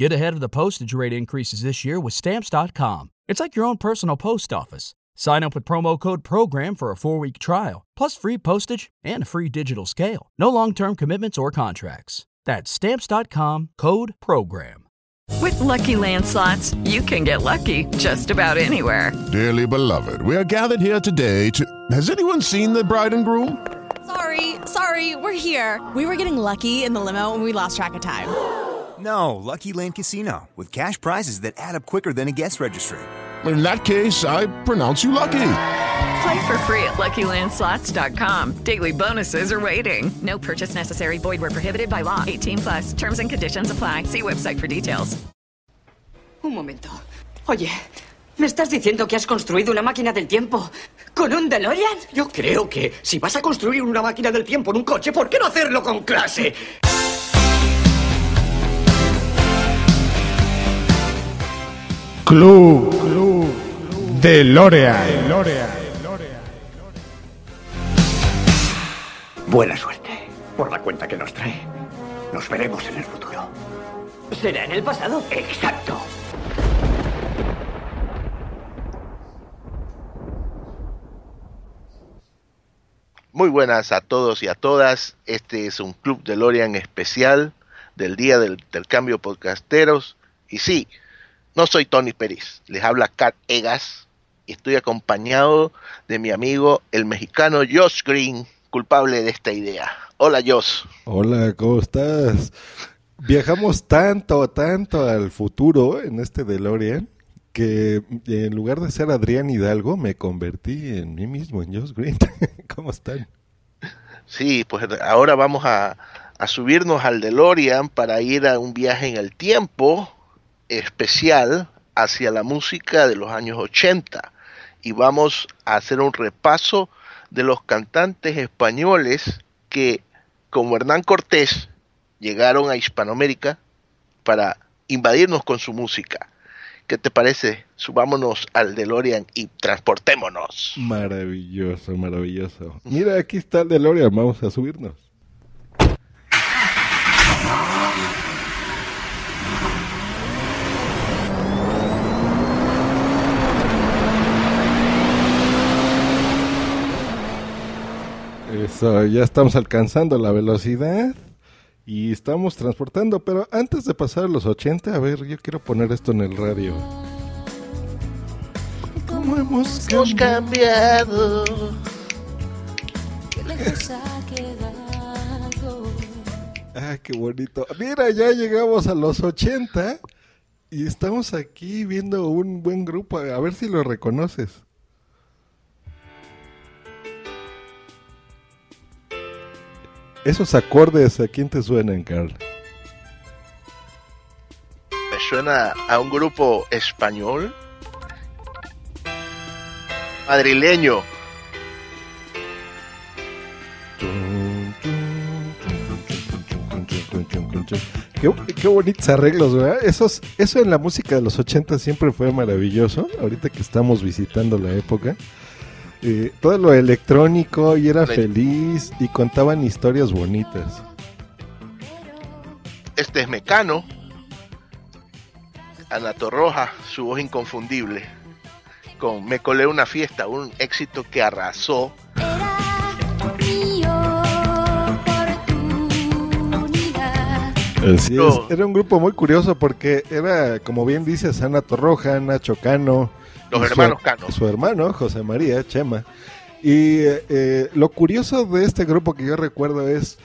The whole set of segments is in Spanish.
Get ahead of the postage rate increases this year with Stamps.com. It's like your own personal post office. Sign up with promo code PROGRAM for a four week trial, plus free postage and a free digital scale. No long term commitments or contracts. That's Stamps.com code PROGRAM. With Lucky Land slots, you can get lucky just about anywhere. Dearly beloved, we are gathered here today to. Has anyone seen the bride and groom? Sorry, sorry, we're here. We were getting lucky in the limo and we lost track of time. No, Lucky Land Casino, with cash prizes that add up quicker than a guest registry. In that case, I pronounce you lucky. Play for free at LuckyLandSlots.com. Daily bonuses are waiting. No purchase necessary. Void where prohibited by law. 18 plus. Terms and conditions apply. See website for details. Un momento. Oye, ¿me estás diciendo que has construido una máquina del tiempo con un DeLorean? Yo creo que si vas a construir una máquina del tiempo en un coche, ¿por qué no hacerlo con clase? Club, Club DeLorean. DeLorean. Buena suerte por la cuenta que nos trae. Nos veremos en el futuro. ¿Será en el pasado? Exacto. Muy buenas a todos y a todas. Este es un Club DeLorean especial del Día del Intercambio Podcasteros. Y sí, no soy Tony Pérez, les habla Kat Egas y estoy acompañado de mi amigo el mexicano Josh Green, culpable de esta idea. Hola Josh. Hola, ¿cómo estás? Viajamos tanto, tanto al futuro en este DeLorean que en lugar de ser Adrián Hidalgo me convertí en mí mismo, en Josh Green. ¿Cómo están? Sí, pues ahora vamos a, a subirnos al DeLorean para ir a un viaje en el tiempo especial hacia la música de los años 80 y vamos a hacer un repaso de los cantantes españoles que, como Hernán Cortés, llegaron a Hispanoamérica para invadirnos con su música. ¿Qué te parece? Subámonos al DeLorean y transportémonos. Maravilloso, maravilloso. Mira, aquí está el DeLorean, vamos a subirnos. Eso, ya estamos alcanzando la velocidad y estamos transportando, pero antes de pasar a los 80, a ver, yo quiero poner esto en el radio. ¿Cómo hemos Hemos cambiado. Ah, qué bonito. Mira, ya llegamos a los 80 y estamos aquí viendo un buen grupo. A ver si lo reconoces. Esos acordes, ¿a quién te suenan, Carl? Me suena a un grupo español madrileño. Qué, qué bonitos arreglos, ¿verdad? Esos, eso en la música de los 80 siempre fue maravilloso. Ahorita que estamos visitando la época. Eh, todo lo electrónico y era feliz y contaban historias bonitas. Este es Mecano. Ana Torroja, su voz inconfundible. Con Me colé una fiesta, un éxito que arrasó. Así No. es. Era un grupo muy curioso porque era, como bien dices, Ana Torroja, Nacho Cano. Los y su- hermanos Cano. Su hermano, José María, Chema. Y eh, lo curioso de este grupo que yo recuerdo es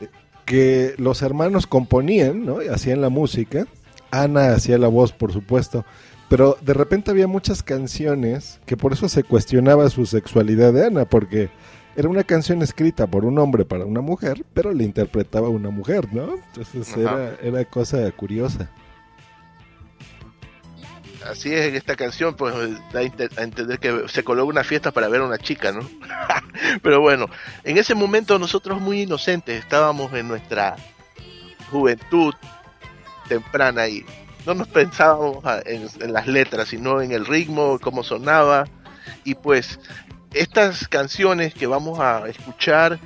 eh, que los hermanos componían, ¿no? Hacían la música. Ana hacía la voz, por supuesto. Pero de repente había muchas canciones que por eso se cuestionaba su sexualidad de Ana, porque era una canción escrita por un hombre para una mujer, pero le interpretaba una mujer, ¿no? Entonces era, era cosa curiosa. Así es, en esta canción, pues da a ente- a entender que se coló una fiesta para ver a una chica, ¿no? Pero bueno, en ese momento nosotros muy inocentes estábamos en nuestra juventud temprana y no nos pensábamos en, en las letras, sino en el ritmo, cómo sonaba. Y pues estas canciones que vamos a escuchar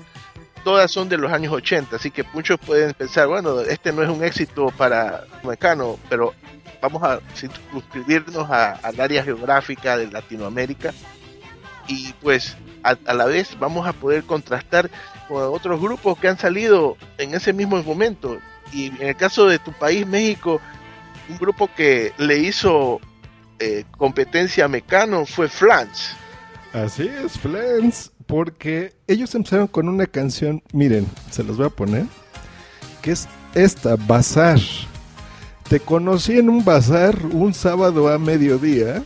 todas son de los años 80, así que muchos pueden pensar, bueno, este no es un éxito para Mecano, pero vamos a circunscribirnos al área geográfica de Latinoamérica y pues a, a, la vez vamos a poder contrastar con otros grupos que han salido en ese mismo momento. Y en el caso de tu país, México, un grupo que le hizo eh, competencia a Mecano fue Flans. Así es, Flans, porque ellos empezaron con una canción, miren, se los voy a poner, que es esta, Bazar. Te conocí en un bazar un sábado a mediodía.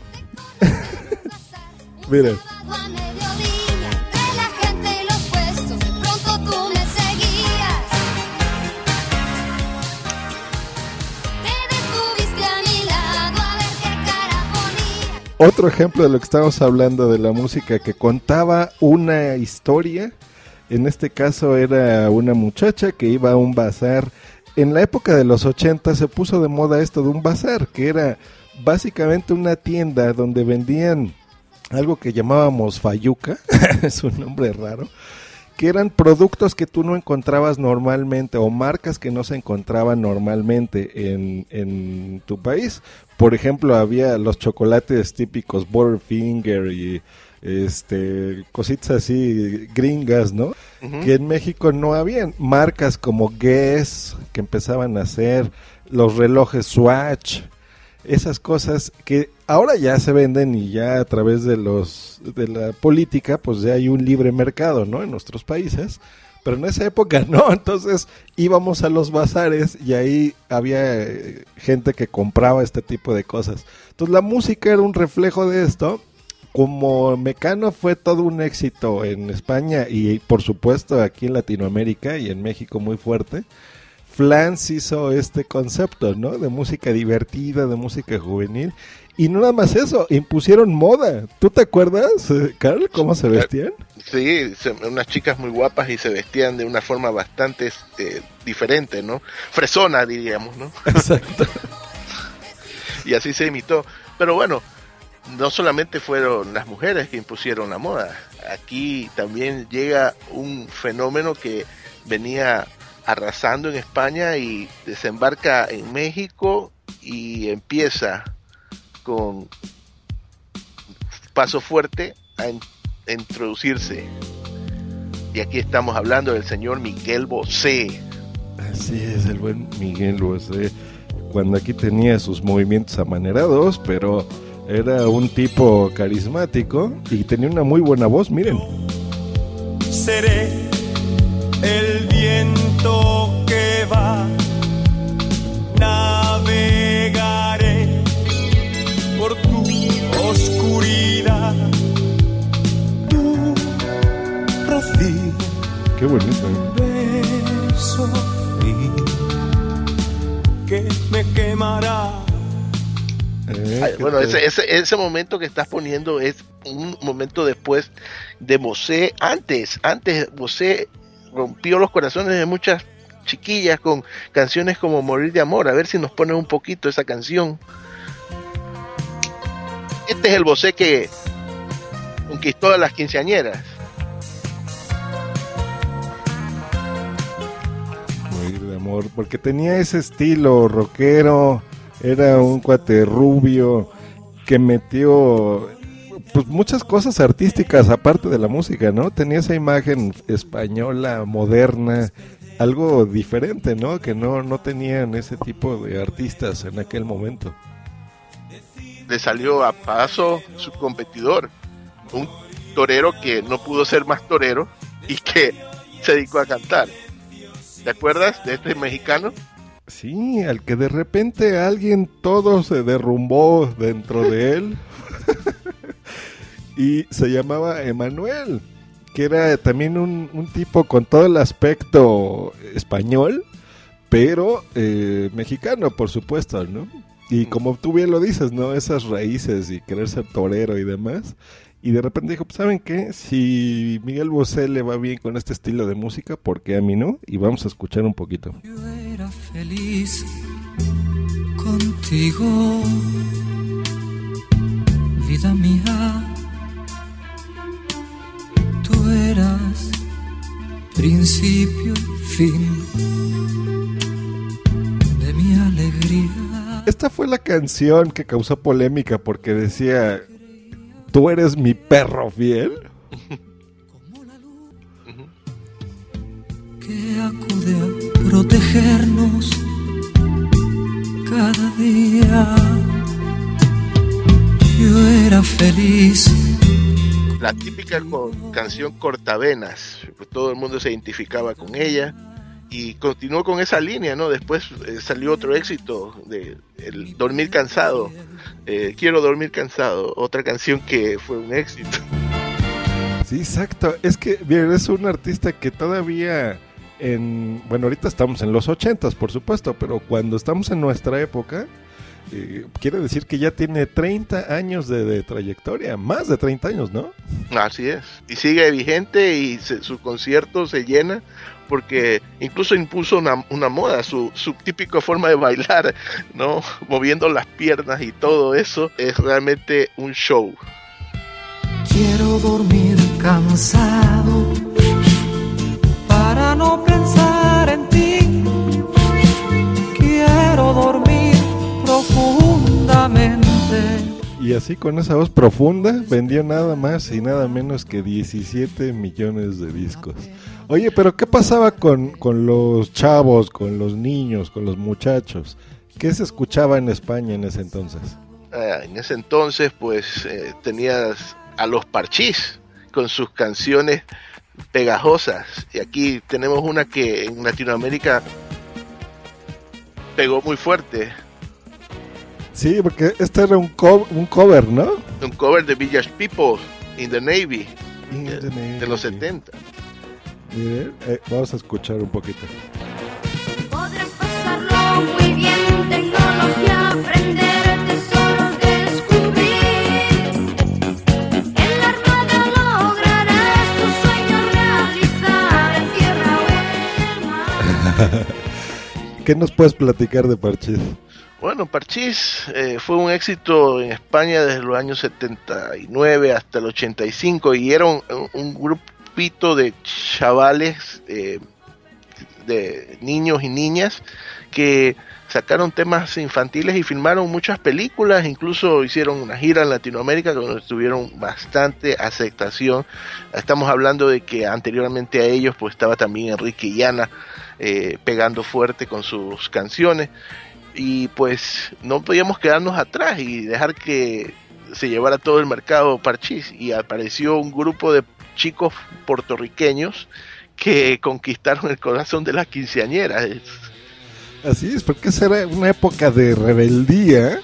miren. Otro ejemplo de lo que estamos hablando de la música que contaba una historia. En este caso era una muchacha que iba a un bazar. En la época de los 80 se puso de moda esto de un bazar, que era básicamente una tienda donde vendían algo que llamábamos fayuca, es un nombre raro, que eran productos que tú no encontrabas normalmente o marcas que no se encontraban normalmente en, en tu país. Por ejemplo, había los chocolates típicos Butterfinger y este cositas así gringas, ¿no? Que en México no habían marcas como Guess que empezaban a hacer los relojes Swatch, esas cosas que ahora ya se venden y ya a través de los de la política pues ya hay un libre mercado, ¿no? En nuestros países pero en esa época no, entonces íbamos a los bazares y ahí había eh, gente que compraba este tipo de cosas. Entonces la música era un reflejo de esto. Como Mecano fue todo un éxito en España y por supuesto aquí en Latinoamérica y en México muy fuerte, Flans hizo este concepto, ¿no? De música divertida, de música juvenil. Y no nada más eso, impusieron moda. ¿Tú te acuerdas, eh, Carl, cómo se vestían? Sí, unas chicas muy guapas y se vestían de una forma bastante este, diferente, ¿no? Fresona, diríamos, ¿no? Exacto. y así se imitó. Pero bueno, no solamente fueron las mujeres que impusieron la moda. Aquí también llega un fenómeno que venía arrasando en España y desembarca en México y empieza con paso fuerte a introducirse. Y aquí estamos hablando del señor Miguel Bosé. Así es, el buen Miguel Bosé. Cuando aquí tenía sus movimientos amanerados, pero era un tipo carismático y tenía una muy buena voz, miren. Seré el viento que va, navegaré por tu oscuridad Qué bonito. Beso que me quemará. Eh, bueno, ese, ese, ese, momento que estás poniendo es un momento después de Mosé. Antes, antes Mosé rompió los corazones de muchas chiquillas con canciones como Morir de Amor. A ver si nos pone un poquito esa canción. Este es el Bosé que conquistó a las quinceañeras. porque tenía ese estilo rockero, era un cuate rubio que metió pues muchas cosas artísticas aparte de la música, ¿no? Tenía esa imagen española, moderna, algo diferente, ¿no? Que no, no tenían ese tipo de artistas en aquel momento. Le salió a paso su competidor, un torero que no pudo ser más torero y que se dedicó a cantar. ¿Te acuerdas de este mexicano? Sí, al que de repente alguien todo se derrumbó dentro de él. y se llamaba Emanuel, que era también un, tipo con todo el aspecto español, pero eh, mexicano, por supuesto, ¿no? Y como tú bien lo dices, ¿no? Esas raíces y querer ser torero y demás. Y de repente dijo, pues, ¿saben qué? Si Miguel Bosé le va bien con este estilo de música, ¿por qué a mí no? Y vamos a escuchar un poquito. Yo era feliz contigo, vida mía. Tú eras príncipe fin de mi alegría. Esta fue la canción que causó polémica porque decía, tú eres mi perro fiel. que acude a protegernos cada día. Yo era feliz. La típica canción cortavenas, todo el mundo se identificaba con ella y continuó con esa línea, ¿no? Después eh, salió otro éxito de el Dormir cansado, eh, Quiero dormir cansado, otra canción que fue un éxito. Sí, exacto. Es que, bien, es un artista que todavía en... Bueno, ahorita estamos en los ochentas, por supuesto, pero cuando estamos en nuestra época, eh, quiere decir que ya tiene 30 años de, de trayectoria, más de 30 años, ¿no? Así es. Y sigue vigente y se- su concierto se llena porque incluso impuso una, una moda, su, su típica forma de bailar, ¿no? Moviendo las piernas y todo eso es realmente un show. Quiero dormir cansado para no pensar Y así con esa voz profunda vendió nada más y nada menos que 17 millones de discos. Oye, pero ¿qué pasaba con, con los chavos, con los niños, con los muchachos? ¿Qué se escuchaba en España en ese entonces? Ah, en ese entonces, pues eh, tenías a los Parchís con sus canciones pegajosas. Y aquí tenemos una que en Latinoamérica pegó muy fuerte. Sí, porque este era un, co- un cover, ¿no? Un cover de Village People in the Navy In eh, the de los Navy. 70. Miren, eh, vamos a escuchar un poquito. Podrás pasarlo muy bien, tecnología, aprender tesoros, descubrir. En la armada lograrás tus sueños realizar en tierra o en el mar. ¿Qué nos puedes platicar de Parchís? Bueno, Parchís eh, fue un éxito en España desde los años 79 hasta el 85 y era un, un grupito de chavales, eh, de niños y niñas que sacaron temas infantiles y filmaron muchas películas, incluso hicieron una gira en Latinoamérica donde tuvieron bastante aceptación. Estamos hablando de que anteriormente a ellos pues estaba también Enrique Llana eh, pegando fuerte con sus canciones y pues no podíamos quedarnos atrás y dejar que se llevara todo el mercado Parchís y apareció un grupo de chicos puertorriqueños que conquistaron el corazón de las quinceañeras. Así es, porque esa era una época de rebeldía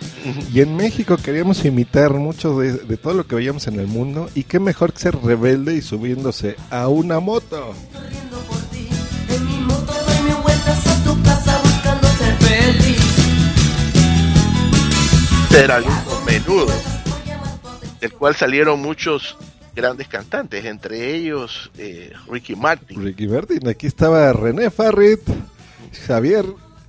y en México queríamos imitar mucho de, de todo lo que veíamos en el mundo y qué mejor que ser rebelde y subiéndose a una moto. Este era el grupo Menudo, del cual salieron muchos grandes cantantes, entre ellos eh, Ricky Martin. Ricky Martin, aquí estaba René Farrit, Javier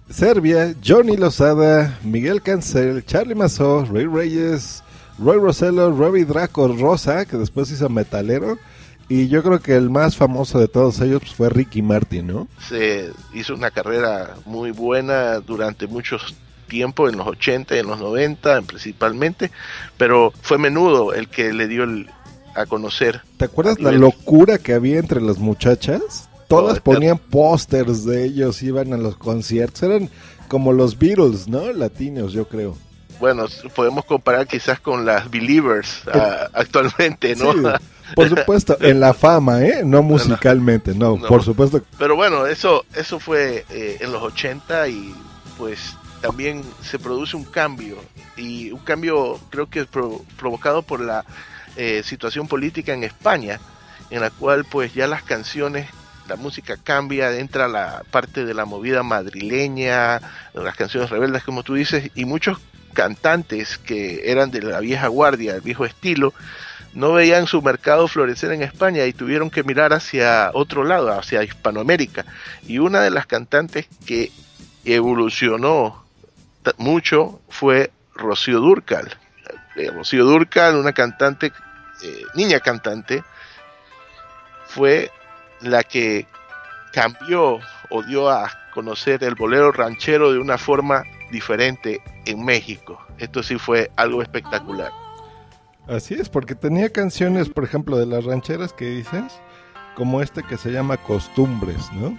Serbia, Johnny Lozada, Miguel Cancel, Charlie Mazó, Ray Reyes, Roy Rosello, Robbie Draco Rosa, que después hizo Metalero, y yo creo que el más famoso de todos ellos pues, fue Ricky Martin, ¿no? Se hizo una carrera muy buena durante muchos tiempo, en los 80 y en los 90 principalmente, pero fue Menudo el que le dio el- a conocer. ¿Te acuerdas a la locura que había entre las muchachas? Todas ponían pósters de ellos, iban a los conciertos, eran como los Beatles, ¿no? Latinos, yo creo. Bueno, podemos comparar quizás con las Believers ah, actualmente, ¿no? Sí, por supuesto, en la fama, ¿eh? No musicalmente, no, No. por supuesto. Pero bueno, eso, eso fue eh, en los 80 y pues también se produce un cambio y un cambio creo que pro- provocado por la eh, situación política en España, en la cual pues ya las canciones, la música cambia, entra la parte de la movida madrileña, las canciones rebeldes como tú dices, y muchos cantantes que eran de la vieja guardia, del viejo estilo, no veían su mercado florecer en España y tuvieron que mirar hacia otro lado, hacia Hispanoamérica. Y una de las cantantes que evolucionó mucho fue Rocío Durcal. Eh, Rocío Durcal, una cantante, eh, niña cantante, fue la que cambió o dio a conocer el bolero ranchero de una forma diferente en México. Esto sí fue algo espectacular. Así es, porque tenía canciones, por ejemplo, de las rancheras que dices, como este que se llama Costumbres, ¿no?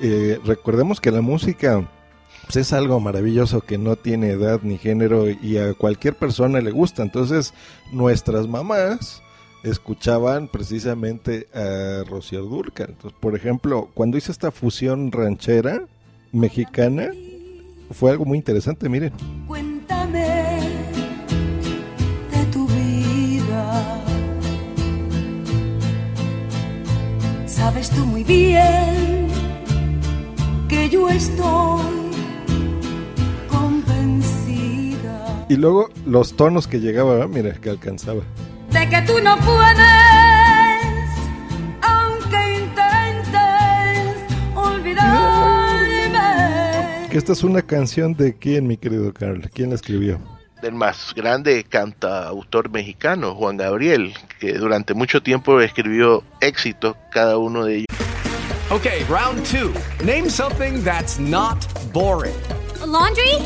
Eh, recordemos que la música pues, es algo maravilloso que no tiene edad ni género y a cualquier persona le gusta. Entonces, nuestras mamás escuchaban precisamente a Rocío Durcal. Entonces, por ejemplo, cuando hizo esta fusión ranchera mexicana, fue algo muy interesante, miren. Cuéntame de tu vida. Sabes tú muy bien que yo estoy Y luego los tonos que llegaba, mira, que alcanzaba. de que tú no puedes, aunque intentes olvidarme. Que esta es una canción de quién, mi querido Carl, ¿quién la escribió? Del más grande cantautor mexicano, Juan Gabriel, que durante mucho tiempo escribió éxitos, cada uno de ellos. Okay, round two. Name something that's not boring. A laundry?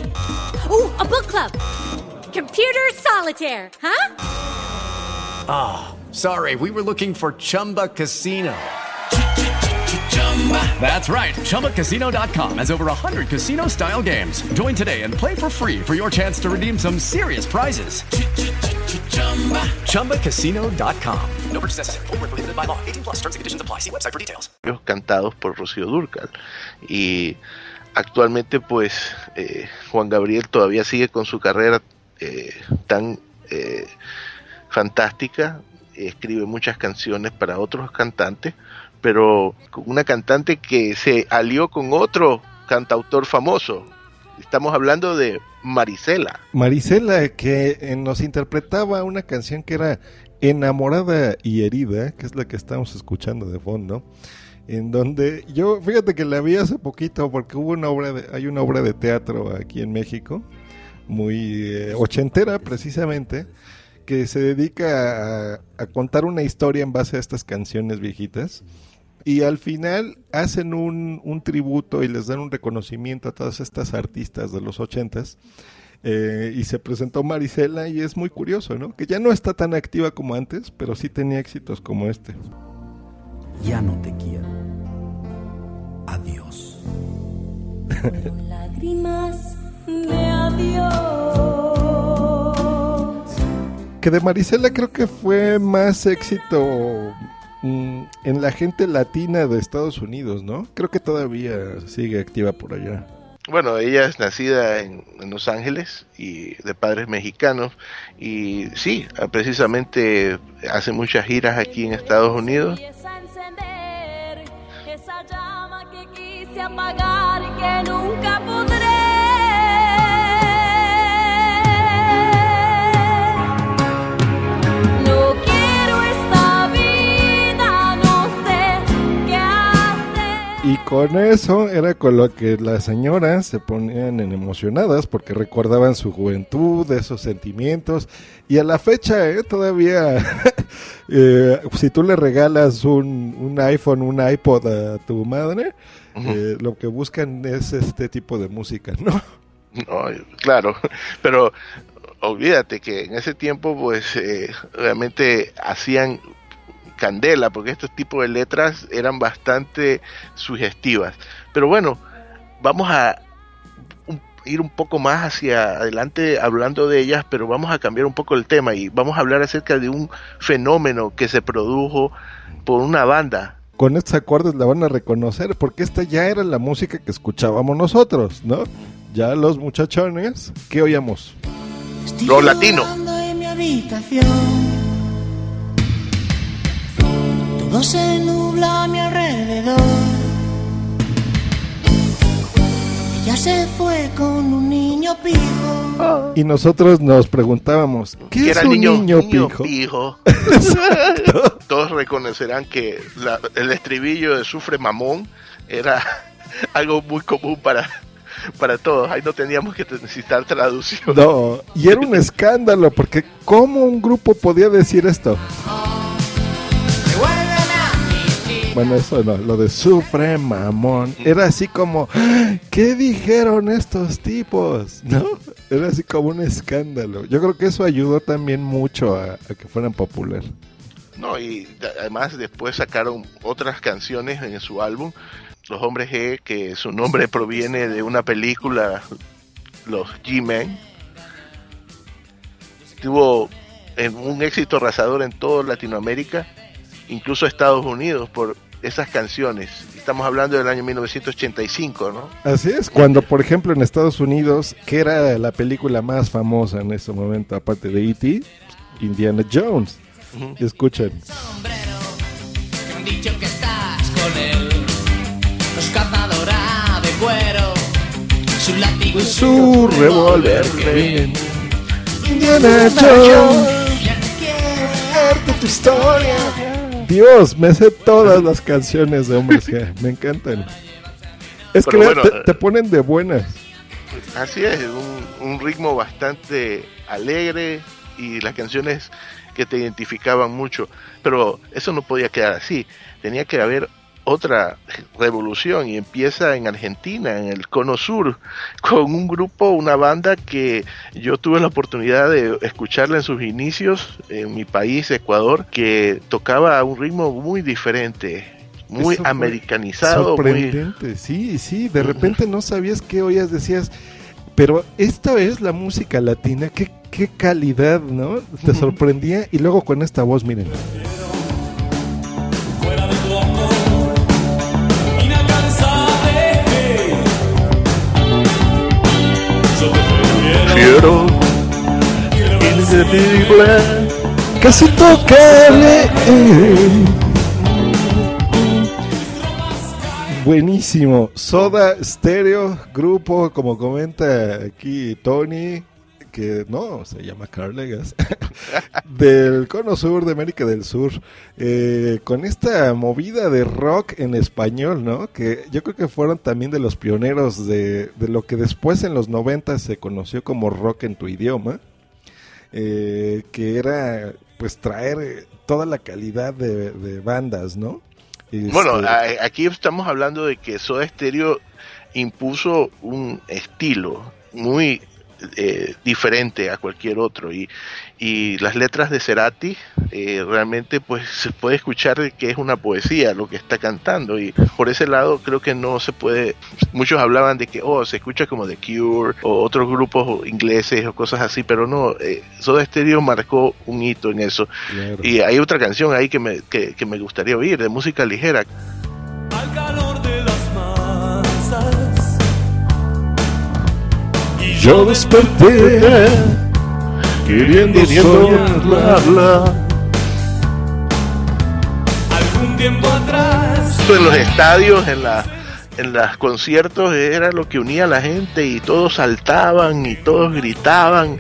Ooh, a book club. Computer solitaire, huh? Ah, sorry, we were looking for Chumba Casino. That's right. ChumbaCasino.com has over 100 casino style games. Join today and play for free for your chance to redeem some serious prizes. ChumbaCasino.com. No purchase necessary. Void where prohibited by law. 18 plus terms and conditions apply. See website for details. cantados por Rocío Durcal. Y actualmente, pues, eh, Juan Gabriel todavía sigue con su carrera eh, tan eh, fantástica. Escribe muchas canciones para otros cantantes, pero una cantante que se alió con otro cantautor famoso. Estamos hablando de Marisela. Marisela, que eh, nos interpretaba una canción que era Enamorada y Herida, que es la que estamos escuchando de fondo, en donde yo, fíjate que la vi hace poquito porque hubo una obra, de, hay una obra de teatro aquí en México, muy eh, ochentera precisamente, que se dedica a, a contar una historia en base a estas canciones viejitas. Y al final hacen un, un, tributo y les dan un reconocimiento a todas estas artistas de los ochentas. Eh, y se presentó Marisela y es muy curioso, ¿no? Que ya no está tan activa como antes, pero sí tenía éxitos como este. Ya no te quiero. Adiós. lágrimas. Que de Marisela creo que fue más éxito mm, en la gente latina de Estados Unidos, ¿no? Creo que todavía sigue activa por allá. Bueno, ella es nacida en, en, Los Ángeles y de padres mexicanos y sí, precisamente hace muchas giras aquí en Estados Unidos. Esa llama que quise apagar y que nunca podré. Con eso era con lo que las señoras se ponían en emocionadas porque recordaban su juventud, esos sentimientos. Y a la fecha, ¿eh? todavía, eh, si tú le regalas un, un, iPhone, un iPod a tu madre, uh -huh. eh, lo que buscan es este tipo de música, ¿no? No, claro, pero olvídate que en ese tiempo, pues, eh, realmente hacían candela, porque estos tipos de letras eran bastante sugestivas. Pero bueno, vamos a un, ir un poco más hacia adelante hablando de ellas, pero vamos a cambiar un poco el tema y vamos a hablar acerca de un fenómeno que se produjo por una banda. Con estos acordes la van a reconocer, porque esta ya era la música que escuchábamos nosotros, ¿no? Ya los muchachones, ¿qué oíamos? Lo latino. En mi habitación. Todo se nubla a mi alrededor. Ella se fue con un niño pijo. Y nosotros nos preguntábamos, ¿qué, ¿Qué es un niño, niño, niño pijo? pijo? Todos reconocerán que la, el estribillo de Sufre Mamón era algo muy común para, para todos. Ahí no teníamos que necesitar traducción. No, y era un escándalo, porque ¿cómo un grupo podía decir esto? Bueno, eso no, lo de sufre mamón. Era así como. ¿qué dijeron estos tipos? ¿No? Era así como un escándalo. Yo creo que eso ayudó también mucho a, a que fueran popular. No, y además después sacaron otras canciones en su álbum, Los Hombres G, que su nombre proviene de una película, Los G-Men. Tuvo un éxito arrasador en toda Latinoamérica, incluso Estados Unidos, por esas canciones. Estamos hablando del año 1985, ¿no? Así es, cuando por ejemplo en Estados Unidos, que era la película más famosa en ese momento, aparte de E.T., Indiana Jones. Ujú. Y escuchen. Me han dicho que estás con él. Los cazadora de cuero. Su látigo y Su revólver. Indiana Jones. tu historia. Dios, me sé todas las canciones de Hombres G, me encantan. Es que Pero vea, bueno, te, te ponen de buenas. Así es, un, un ritmo bastante alegre y las canciones que te identificaban mucho. Pero eso no podía quedar así. Tenía que haber otra revolución y empieza en Argentina, en el Cono Sur, con un grupo, una banda que yo tuve la oportunidad de escucharla en sus inicios en mi país, Ecuador, que tocaba un ritmo muy diferente, muy americanizado, muy, Sorprendente, sí, sí, de repente no sabías qué oías, decías, pero esta es la música latina, qué, qué calidad, ¿no? Te sorprendía y luego con esta voz, miren. Casi tocable. Buenísimo. Soda Stereo, grupo, como comenta aquí Tony, que no, se llama Carlegas, del Cono Sur de América del Sur, eh, con esta movida de rock en español, ¿no? Que yo creo que fueron también de los pioneros de, de lo que después en los 90 se conoció como rock en tu idioma eh, que era pues traer eh, toda la calidad de, de bandas, ¿no? Este, Bueno, a- aquí estamos hablando de que Soda Stereo impuso un estilo muy eh, diferente a cualquier otro y, y las letras de Cerati eh, realmente pues se puede escuchar que es una poesía lo que está cantando y por ese lado creo que no se puede muchos hablaban de que oh se escucha como The Cure o otros grupos ingleses o cosas así pero no eh, Soda Stereo marcó un hito en eso Claro. y hay otra canción ahí que me, que, que me gustaría oír de música ligera Al calor de las masas. Y yo desperté queriendo soñarla. algún tiempo atrás. Esto en los estadios, en la en los conciertos era lo que unía a la gente y todos saltaban y todos gritaban.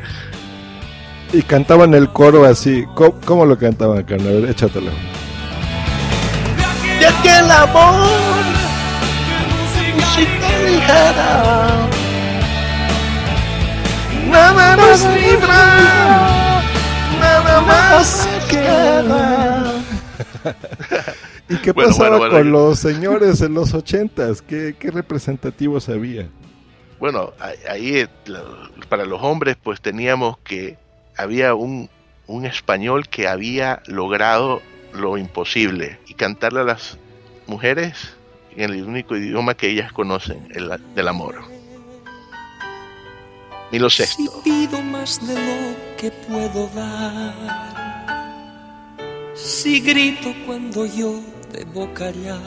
Y cantaban el coro así. ¿Cómo, cómo lo cantaban, carnal? Échatelo. De aquel amor, música ligera, nada nos libra, nada más queda. ¿Y qué Bueno, pasaba bueno, bueno, con los señores en los ochentas? ¿Qué, qué representativos había? Bueno, ahí- eh, para los hombres pues teníamos que había un, un español que había logrado lo imposible y cantarle a las mujeres en el único idioma que ellas conocen, el del amor. Milo Si Sexto. pido más de lo que puedo dar. Si grito cuando yo debo callar.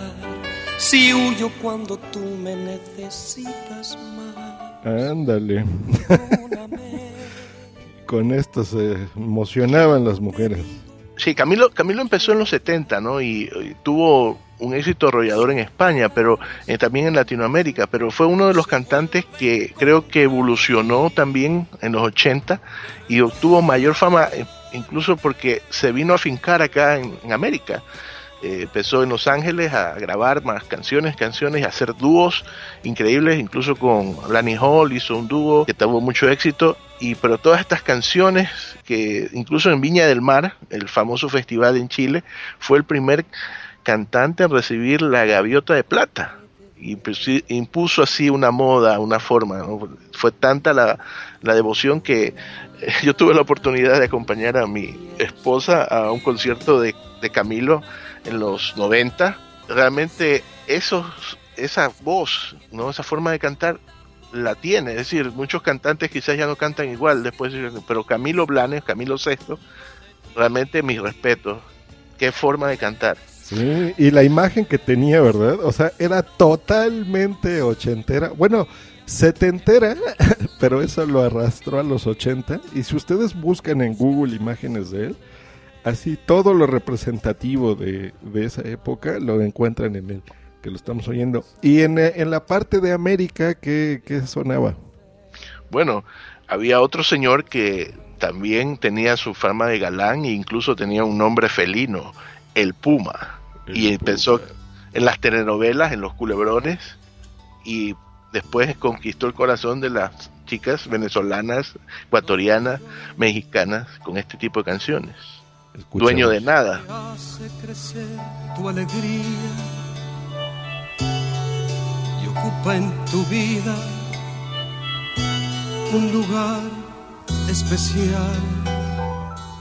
Si huyo cuando tú me necesitas más. Ándale. Con esto se emocionaban las mujeres. Sí, Camilo, Camilo empezó en los 70, ¿no? Y, y tuvo un éxito arrollador en España, pero eh, también en Latinoamérica, pero fue uno de los cantantes que creo que evolucionó también en los 80 y obtuvo mayor fama, eh, incluso porque se vino a fincar acá en, América. Eh, empezó en Los Ángeles a grabar más canciones, canciones, hacer dúos increíbles, incluso con Lani Hall hizo un dúo que tuvo mucho éxito. Y pero todas estas canciones que incluso en Viña del Mar, el famoso festival en Chile, fue el primer cantante en recibir la gaviota de plata. Y impuso así una moda, una forma. Fue tanta la, la devoción que yo tuve la oportunidad de acompañar a mi esposa a un concierto de, de Camilo en los 90. Realmente esos, esa voz, ¿no? esa forma de cantar la tiene. Es decir, muchos cantantes quizás ya no cantan igual después, pero Camilo Blanes, Camilo Sexto, realmente mis respetos. Qué forma de cantar. Sí, y la imagen que tenía, ¿verdad? O sea, era totalmente ochentera. Bueno, setentera, pero eso lo arrastró a los ochenta. Y si ustedes buscan en Google imágenes de él, así todo lo representativo de, de esa época lo encuentran en él que lo estamos oyendo. Y en, en la parte de América, ¿qué, sonaba? Bueno, había otro señor que también tenía su fama de galán e incluso tenía un nombre felino, el Puma. Y empezó en las telenovelas, en los culebrones, y después conquistó el corazón de las chicas venezolanas, ecuatorianas, mexicanas, con este tipo de canciones. Dueño de nada. Tu alegría ocupa en tu vida un lugar especial.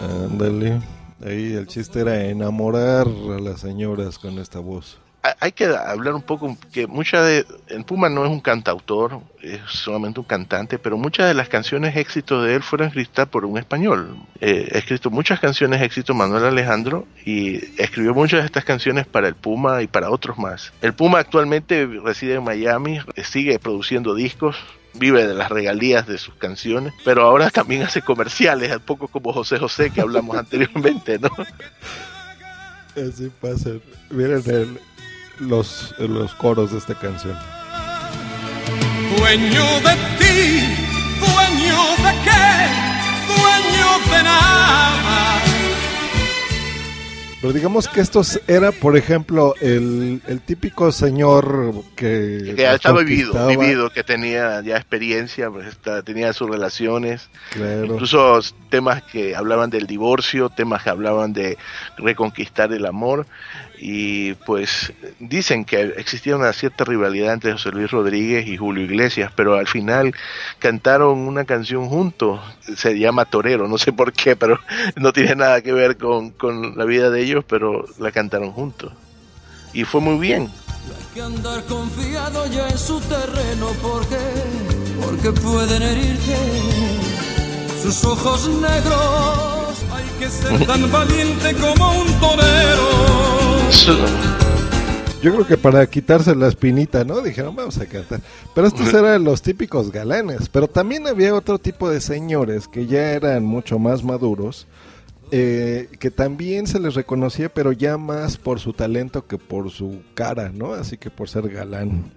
Ándale. Ahí el chiste era enamorar a las señoras con esta voz. Hay que hablar un poco que mucha de el Puma no es un cantautor es solamente un cantante pero muchas de las canciones éxitos de él fueron escritas por un español. Eh, ha escrito muchas canciones éxitos Manuel Alejandro y escribió muchas de estas canciones para el Puma y para otros más. El Puma actualmente reside en Miami sigue produciendo discos vive de las regalías de sus canciones, pero ahora también hace comerciales, un poco como José José que hablamos anteriormente, ¿no? Así pasa. Miren, el, los, los coros de esta canción. Dueño de ti, dueño de qué, dueño de nada. Pero digamos que esto era, por ejemplo, el, el típico señor que... Que ya estaba vivido, vivido, que tenía ya experiencia, pues, tenía sus relaciones, incluso temas que hablaban del divorcio, temas que hablaban de reconquistar el amor, y pues dicen que existía una cierta rivalidad entre José Luis Rodríguez y Julio Iglesias, pero al final cantaron una canción juntos, se llama Torero, no sé por qué, pero no tiene nada que ver con, con la vida de ellos, pero la cantaron juntos. Y fue muy bien. Hay que andar confiado ya en su terreno porque, porque pueden herirte sus ojos negros. Hay que ser tan valiente como un torero. Yo creo que para quitarse la espinita, ¿no? Dijeron, vamos a cantar. Pero estos eran los típicos galanes. Pero también había otro tipo de señores que ya eran mucho más maduros. Eh, que también se les reconocía, pero ya más por su talento que por su cara, ¿no? Así que por ser galán.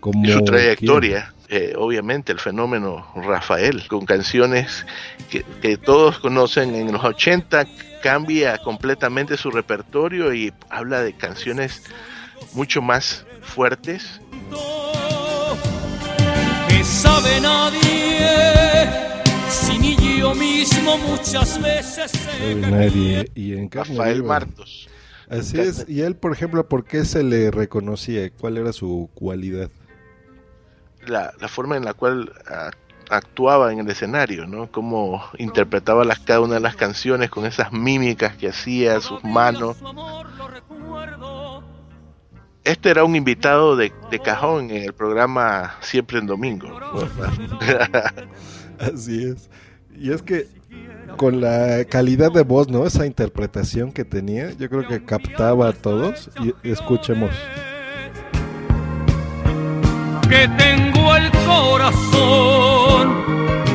Como y su trayectoria, eh, obviamente, el fenómeno Rafael, con canciones que, que todos conocen en los 80, cambia completamente su repertorio y habla de canciones mucho más fuertes. Que sabe nadie, si ni yo mismo muchas veces. Nadie. Y en Rafael Martos. Así es. Y él, por ejemplo, ¿por qué se le reconocía? ¿Cuál era su cualidad? La, la forma en la cual ah, actuaba en el escenario, ¿no? Cómo interpretaba las, cada una de las canciones con esas mímicas que hacía, sus manos. Este era un invitado de, de cajón en el programa Siempre en Domingo. Así es. Y es que con la calidad de voz, ¿no? Esa interpretación que tenía, yo creo que captaba a todos. Y escuchemos que tengo el corazón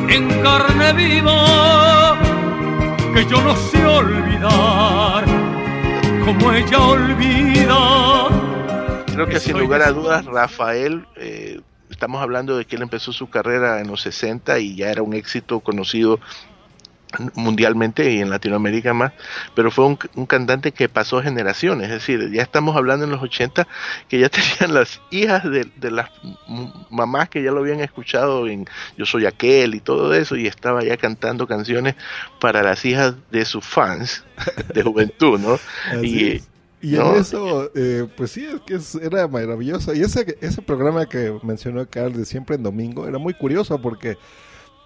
en carne viva, que yo no sé olvidar como ella olvida. Creo que sin lugar a dudas, Rafael, eh, estamos hablando de que él empezó su carrera en los 60 y ya era un éxito conocido mundialmente y en Latinoamérica más, pero fue un, cantante que pasó generaciones, es decir, ya estamos hablando en los 80 que ya tenían las hijas de, las mamás que ya lo habían escuchado en Yo Soy Aquel y todo eso y estaba ya cantando canciones para las hijas de sus fans de juventud, ¿no? y, Y en eso, eh, pues sí, es que es- era maravilloso. Y ese, ese programa que mencionó Carl de siempre en domingo era muy curioso porque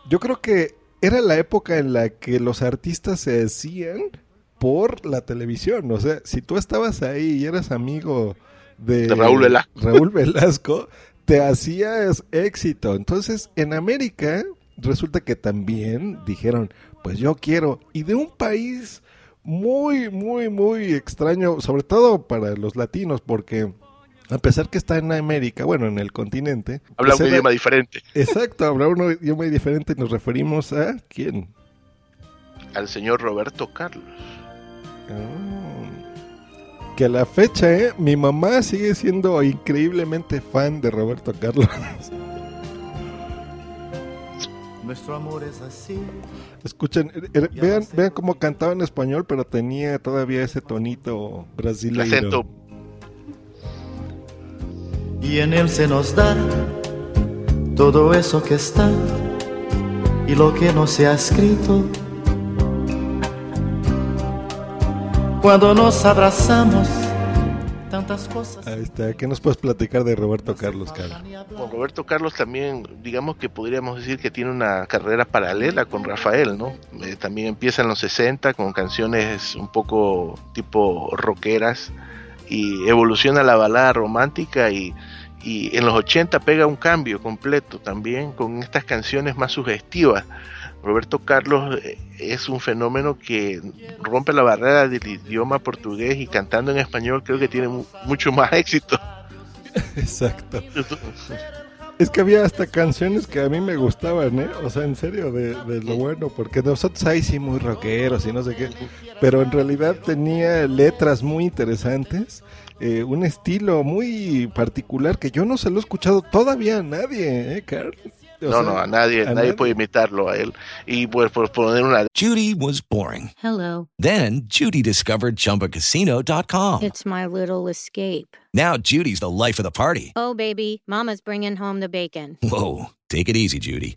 yo creo que era la época en la que los artistas se decían por la televisión. O sea, si tú estabas ahí y eras amigo de, De Raúl Velasco. Raúl Velasco, te hacías éxito. Entonces, en América, resulta que también dijeron, pues yo quiero. Y de un país muy, muy, muy extraño, sobre todo para los latinos, porque a pesar que está en América, bueno, en el continente. Habla pues un era- idioma diferente. Exacto, habla un idioma diferente. Nos referimos a quién? Al señor Roberto Carlos. Que a la fecha, ¿eh? mi mamá sigue siendo increíblemente fan de Roberto Carlos. Nuestro amor es así. Escuchen, eh, eh, vean, vean cómo cantaba en español, pero tenía todavía ese tonito brasileño. El acento. Y en él se nos da todo eso que está y lo que no se ha escrito. Cuando nos abrazamos, tantas cosas. Ahí está. ¿Qué nos puedes platicar de Roberto Carlos, Carlos? Con Roberto Carlos también, digamos que podríamos decir que tiene una carrera paralela con Rafael, ¿no? Eh, también empieza en los 60 con canciones un poco tipo rockeras y evoluciona la balada romántica y, y en los 80 pega un cambio completo también con estas canciones más sugestivas. Roberto Carlos eh, es un fenómeno que rompe la barrera del idioma portugués y cantando en español creo que tiene mu- mucho más éxito. Exacto. Es que había hasta canciones que a mí me gustaban, ¿eh? O sea, en serio, de, de lo bueno, porque nosotros ahí sí muy rockeros y no sé qué, pero en realidad tenía letras muy interesantes, eh, un estilo muy particular que yo no se lo he escuchado todavía a nadie, ¿eh, Carl? O No, sea, no, a nadie, a nadie puede imitarlo a él. Y pues por poner una Judy was boring. Hello. Then Judy discovered ChumbaCasino.com. It's my little escape. Now Judy's the life of the party. Oh, baby, Mama's bringing home the bacon. Whoa, take it easy, Judy.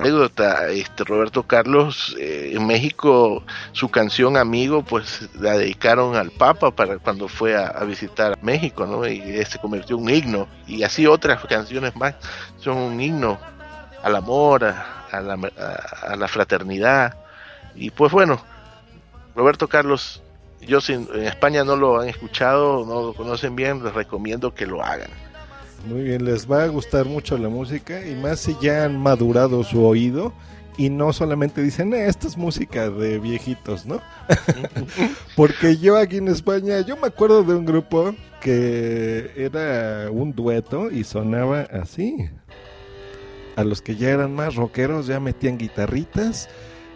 Anécdota, este Roberto Carlos eh, en México su canción Amigo pues la dedicaron al Papa para cuando fue a, a visitar México, ¿no? Y se convirtió en un himno y así otras canciones más son un himno al amor, a, a la, a- a la fraternidad y pues bueno, Roberto Carlos, yo en España no lo han escuchado, no lo conocen bien, les recomiendo que lo hagan. Muy bien, les va a gustar mucho la música y más si ya han madurado su oído y no solamente dicen, "Eh, esta es música de viejitos, ¿no? Porque yo aquí en España, yo me acuerdo de un grupo que era un dueto y sonaba así. A los que ya eran más rockeros ya metían guitarritas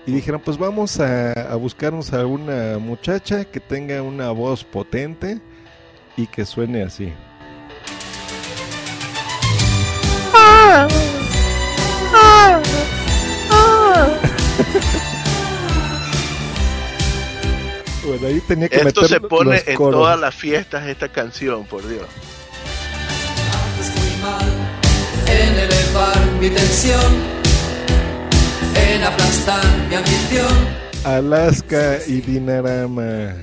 y dijeron, pues vamos a, a buscarnos a una muchacha que tenga una voz potente y que suene así. Bueno, ahí tenía que Esto meter se pone en todas las fiestas esta canción, por Dios. Estoy mal en elevar mi tensión, en aplastar mi ambición. Alaska y Dinarama.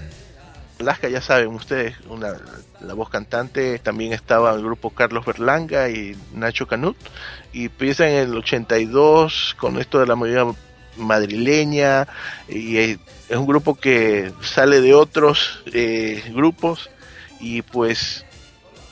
Alaska, ya saben ustedes, una, la voz cantante también estaba el grupo Carlos Berlanga y Nacho Canut. Y empieza en el 82 con esto de la movida madrileña. Y es, un grupo que sale de otros eh, grupos. Y pues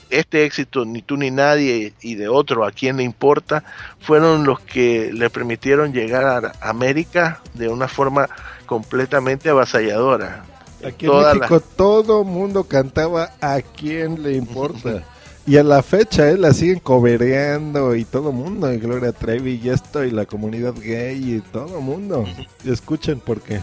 este éxito, Ni tú ni nadie, y de otro, ¿A quién le importa? fueron los que le permitieron llegar a América de una forma completamente avasalladora. Aquí en México todo mundo cantaba ¿A quién le importa? Y a la fecha, ¿eh? La siguen cobereando y todo mundo, y Gloria Trevi y esto, y la comunidad gay y todo mundo. Escuchen por qué.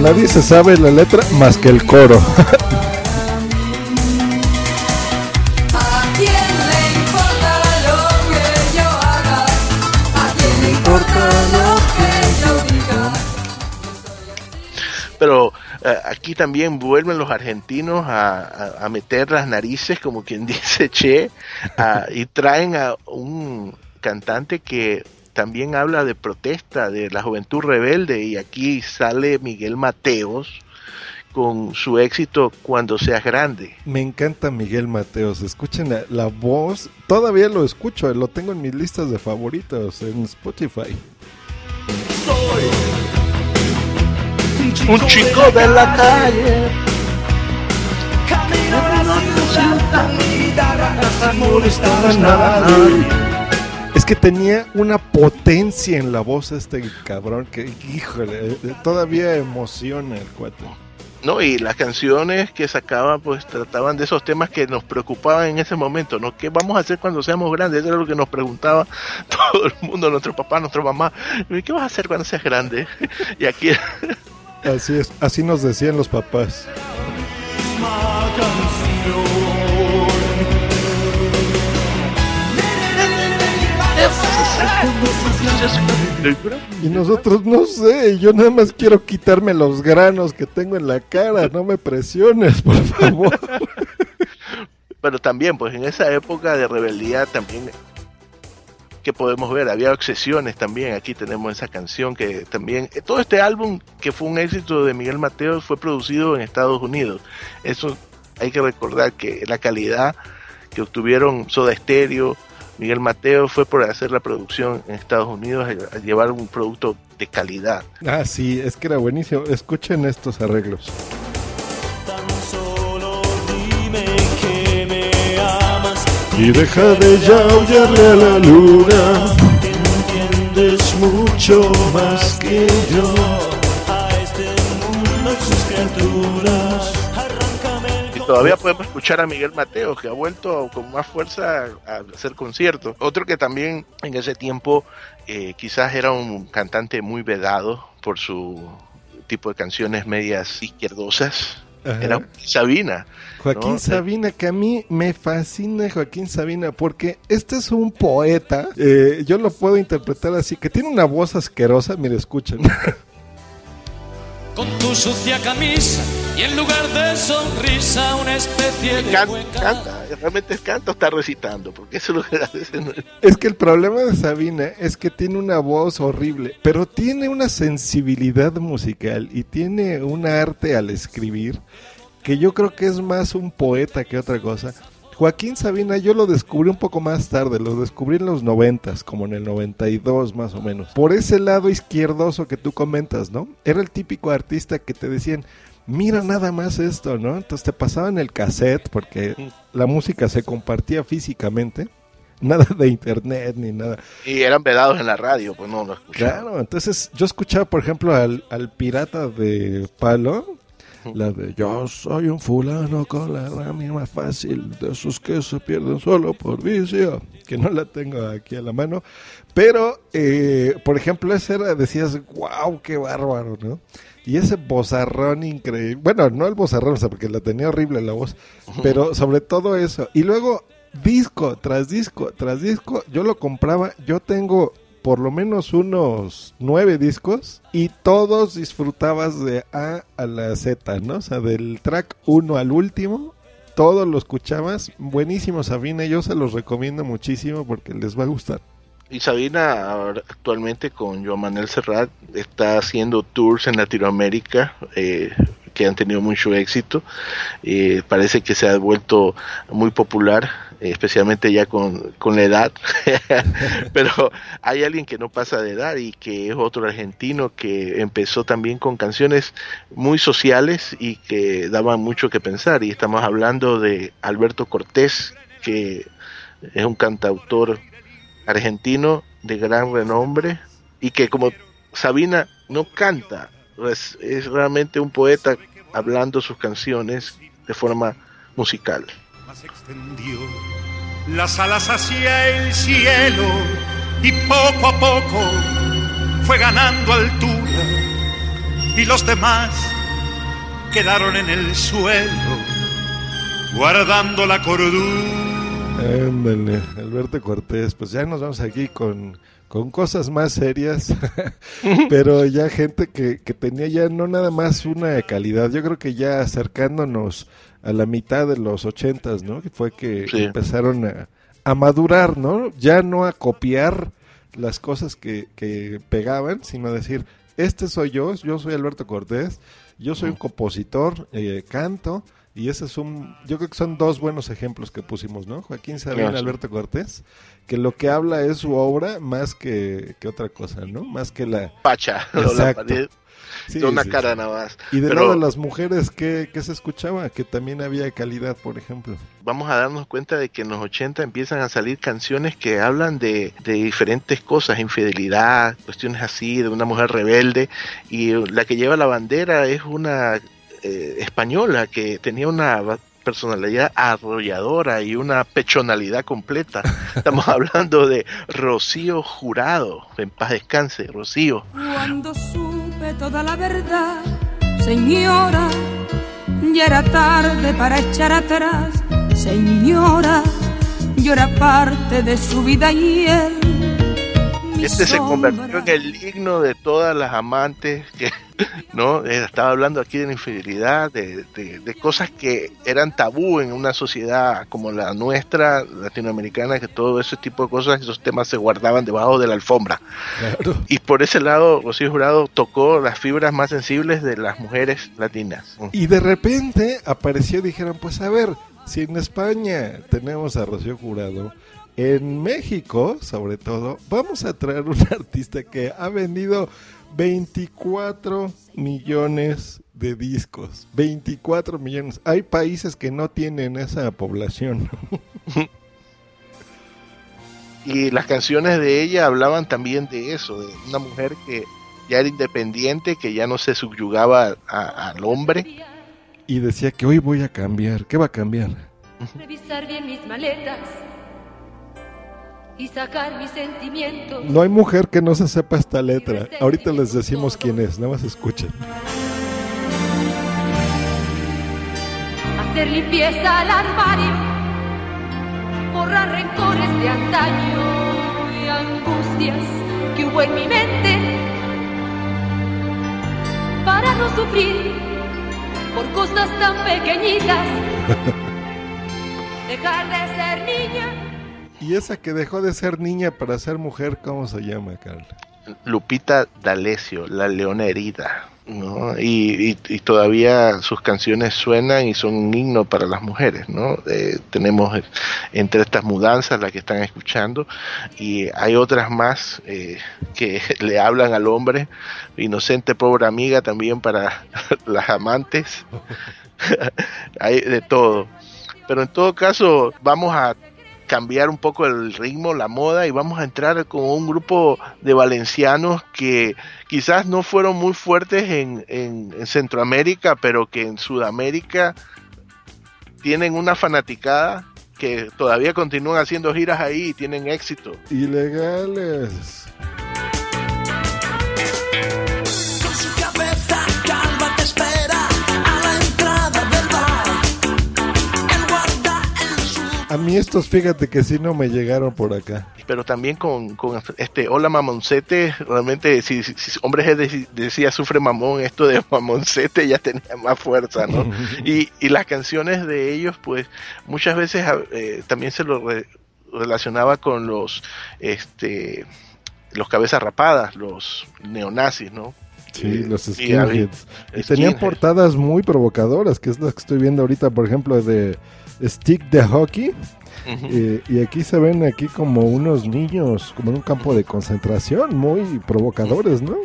Nadie se sabe la letra más que el coro. Pero eh, aquí también vuelven los argentinos a, a- a meter las narices, como quien dice Che, a- y traen a un cantante que también habla de protesta, de la juventud rebelde, y aquí sale Miguel Mateos con su éxito Cuando seas grande. Me encanta Miguel Mateos. Escuchen la, la voz. Todavía lo escucho. Lo tengo en mis listas de favoritos en Spotify. Un chico de la calle. Camino a la ciudad, nadie. Es que tenía una potencia en la voz este cabrón que, híjole, eh, todavía emociona el cuate. No, y las canciones que sacaba pues trataban de esos temas que nos preocupaban en ese momento, ¿no? ¿Qué vamos a hacer cuando seamos grandes? Eso era lo que nos preguntaba todo el mundo, nuestro papá, nuestra mamá. ¿Qué vas a hacer cuando seas grande? Y aquí Así es, así nos decían los papás. Y nosotros no sé, yo nada más quiero quitarme los granos que tengo en la cara, no me presiones, por favor. Pero también, pues en esa época de rebeldía también que podemos ver, había obsesiones también, aquí tenemos esa canción que también, eh, todo este álbum que fue un éxito de Miguel Mateos fue producido en Estados Unidos. Eso hay que recordar que la calidad que obtuvieron Soda Stereo, Miguel Mateo fue por hacer la producción en Estados Unidos, a- a llevar un producto de calidad. Ah, sí, es que era buenísimo. Escuchen estos arreglos. Y deja de yaullarle a la luna. entiendes mucho más que yo a este mundo y sus criaturas. Y todavía podemos escuchar a Miguel Mateo, que ha vuelto con más fuerza a hacer conciertos. Otro que también en ese tiempo eh, quizás era un cantante muy vedado por su tipo de canciones medias izquierdosas, Ajá. era Sabina. Joaquín ¿no? Sabina, que a mí me fascina Joaquín Sabina, porque este es un poeta, eh, yo lo puedo interpretar así, que tiene una voz asquerosa, mire, escuchen. Con tu sucia camisa y en lugar de sonrisa una especie de Can- cueca. canta, realmente canta o está recitando, porque eso es lo que hace. ¿no? Es que el problema de Sabina es que tiene una voz horrible, pero tiene una sensibilidad musical y tiene un arte al escribir que yo creo que es más un poeta que otra cosa. Joaquín Sabina yo lo descubrí un poco más tarde, lo descubrí en los noventas, como en el 92 más o menos. Por ese lado izquierdoso que tú comentas, ¿no? Era el típico artista que te decían, mira nada más esto, ¿no? Entonces te pasaban el cassette porque la música se compartía físicamente. Nada de internet ni nada. Y eran vedados en la radio, pues no lo escuchaba. Claro, entonces yo escuchaba, por ejemplo, al, al pirata de Palo, la de Yo soy un fulano con la ramia más fácil, de esos que se pierden solo por vicio, que no la tengo aquí a la mano. Pero, eh, por ejemplo, ese era, decías, wow, qué bárbaro, ¿no? Y ese bozarrón increíble. Bueno, no el bozarrón, o sea, porque la tenía horrible la voz, pero sobre todo eso. Y luego, disco tras disco tras disco, yo lo compraba. Yo tengo por lo menos unos nueve discos y todos disfrutabas de A a la Z, ¿no? O sea, del track 1 al último, todos lo escuchabas. Buenísimo, Sabina, yo se los recomiendo muchísimo porque les va a gustar. Y Sabina actualmente con Joan Manuel Serrat está haciendo tours en Latinoamérica eh, que han tenido mucho éxito. Eh, parece que se ha vuelto muy popular especialmente ya con, con la edad, pero hay alguien que no pasa de edad y que es otro argentino que empezó también con canciones muy sociales y que daban mucho que pensar y estamos hablando de Alberto Cortés, que es un cantautor argentino de gran renombre y que como Sabina no canta, es realmente un poeta hablando sus canciones de forma musical. Extendió. Las alas hacia el cielo y poco a poco fue ganando altura. Y los demás quedaron en el suelo guardando la cordura. Ándale, Alberto Cortés, pues ya nos vamos aquí con, con cosas más serias, pero ya gente que, que tenía ya no nada más una calidad, yo creo que ya acercándonos a la mitad de los ochentas, ¿no? Que fue que Sí. empezaron a, a madurar, ¿no? Ya no a copiar las cosas que, que pegaban, sino a decir, este soy yo, yo soy Alberto Cortés, yo soy un compositor, eh, canto, y ese es un, yo creo que son dos buenos ejemplos que pusimos, ¿no? Joaquín Sabina, sí. Alberto Cortés, que lo que habla es su obra más que, que otra cosa, ¿no? Más que la... Pacha, la Exacto. pared, Sí, de una sí, cara sí. nada más. Y de Pero lado de las mujeres, ¿qué, qué se escuchaba? Que también había calidad, por ejemplo. vamos a darnos cuenta de que en los 80 empiezan a salir canciones que hablan de, de diferentes cosas, infidelidad, cuestiones así, de una mujer rebelde, y la que lleva la bandera es una eh, española que tenía una personalidad arrolladora y una pechonalidad completa. Estamos hablando de Rocío Jurado, en paz descanse, Rocío. Cuando supe toda la verdad, señora, ya era tarde para echar atrás. Señora, yo era parte de su vida y él. Este se convirtió en el himno de todas las amantes que, ¿no? Eh, Estaba hablando aquí de la infidelidad, de, de- de cosas que eran tabú en una sociedad como la nuestra, latinoamericana, que todo ese tipo de cosas, esos temas se guardaban debajo de la alfombra. Y por ese lado, Rocío Jurado tocó las fibras más sensibles de las mujeres latinas. Y de repente apareció y dijeron, pues a ver, si en España tenemos a Rocío Jurado, en México, sobre todo, vamos a traer un artista que ha vendido 24 millones de discos. 24 millones. Hay países que no tienen esa población. Y las canciones de ella hablaban también de eso, de una mujer que ya era independiente, que ya no se subyugaba a- al hombre. Y decía que hoy voy a cambiar. ¿Qué va a cambiar? Revisar bien mis maletas y sacar mis sentimientos. No hay mujer que no se sepa esta letra. Ahorita les decimos quién es, nada más escuchen. Hacer limpieza al armario, borrar rencores de antaño y angustias que hubo en mi mente para no sufrir por cosas tan pequeñitas. Dejar de ser niña. Y esa que dejó de ser niña para ser mujer, ¿cómo se llama, Carla? Lupita D'Alessio, La Leona Herida. ¿no? Y, y- y todavía sus canciones suenan y son un himno para las mujeres. ¿no? Eh, tenemos eh, entre estas mudanzas las que están escuchando y hay otras más eh, que le hablan al hombre. Inocente pobre amiga también para las amantes. hay de todo. Pero en todo caso vamos a cambiar un poco el ritmo, la moda y vamos a entrar con un grupo de valencianos que quizás no fueron muy fuertes en, en- en Centroamérica, pero que en Sudamérica tienen una fanaticada que todavía continúan haciendo giras ahí y tienen éxito. Ilegales. A mí estos, fíjate que sí no me llegaron por acá. Pero también con, con este Hola Mamoncete, realmente si, si, si hombres decía sufre mamón, esto de Mamoncete ya tenía más fuerza, ¿no? y, y las canciones de ellos, pues muchas veces eh, también se lo re- relacionaba con los este los cabezas rapadas, los neonazis, ¿no? Sí, Eh, los y skinheads. Y tenían skinheads. portadas muy provocadoras, que es las que estoy viendo ahorita, por ejemplo, de Stick de Hockey. Eh, y aquí se ven aquí como unos niños, como en un campo de concentración, muy provocadores, ¿no?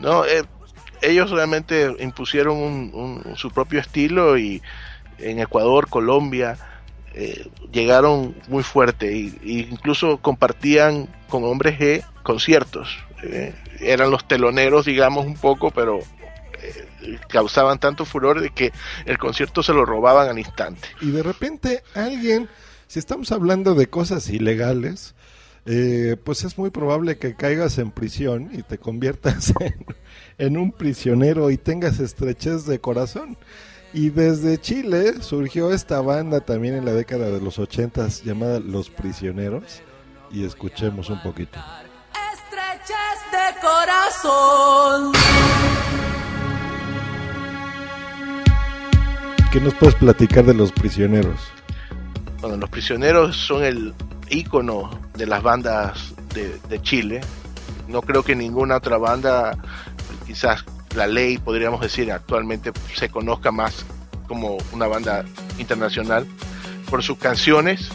No, eh, ellos realmente impusieron un- un- su propio estilo y en Ecuador, Colombia, eh, llegaron muy fuerte y, y incluso compartían con Hombres G conciertos. eh, eran los teloneros, digamos, un poco, pero causaban tanto furor de que el concierto se lo robaban al instante. Y de repente alguien, si estamos hablando de cosas ilegales, eh, pues es muy probable que caigas en prisión y te conviertas en, en un prisionero y tengas estrechez de corazón. Y desde Chile surgió esta banda también en la década de los ochentas llamada Los Prisioneros. Y escuchemos un poquito. Estrechez de corazón. ¿Qué nos puedes platicar de Los Prisioneros? Bueno, los prisioneros son el ícono de las bandas de, de Chile. No creo que ninguna otra banda, quizás la ley, podríamos decir, actualmente se conozca más como una banda internacional por sus canciones.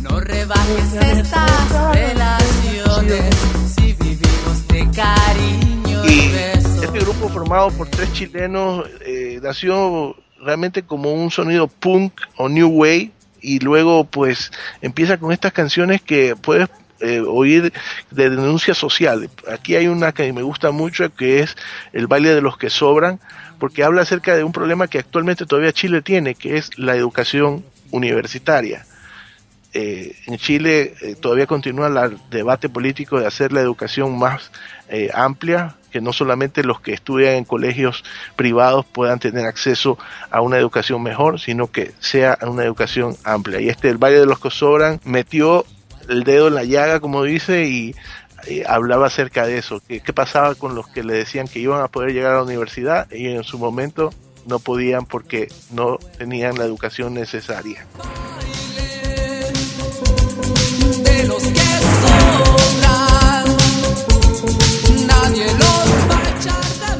No rebajes estas relaciones formado por tres chilenos eh, nació realmente como un sonido punk o new wave y luego pues empieza con estas canciones que puedes eh, oír de denuncia social. Aquí hay una que me gusta mucho que es el baile de los que sobran porque habla acerca de un problema que actualmente todavía Chile tiene que es la educación universitaria. Eh, en Chile todavía continúa el debate político de hacer la educación más amplia, que no solamente los que estudian en colegios privados puedan tener acceso a una educación mejor, sino que sea una educación amplia. Y este, el Valle de los que sobran, metió el dedo en la llaga, como dice, y eh, hablaba acerca de eso, qué pasaba con los que le decían que iban a poder llegar a la universidad y en su momento no podían porque no tenían la educación necesaria. de los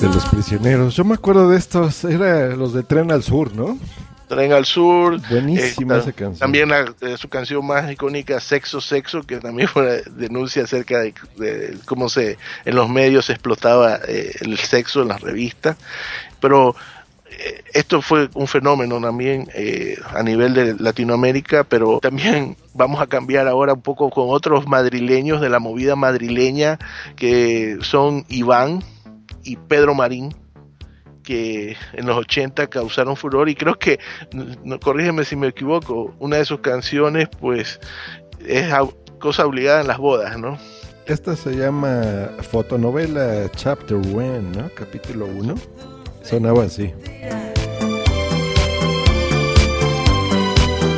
de Los Prisioneros. Yo me acuerdo de estos, era los de Tren al Sur, ¿no? Tren al Sur. Buenísima eh, esa canción. También la- eh, su canción más icónica, Sexo, Sexo, que también fue una denuncia acerca de, de cómo se en los medios se explotaba eh, el sexo en las revistas. Pero eh, esto fue un fenómeno también eh, a nivel de Latinoamérica, pero también vamos a cambiar ahora un poco con otros madrileños de la movida madrileña, que son Iván y Pedro Marín que en los 80 causaron furor y creo que, no, corrígeme si me equivoco, una de sus canciones pues es cosa obligada en las bodas, ¿no? Esta se llama Fotonovela Chapter 1, ¿no? Capítulo 1. Sonaba así.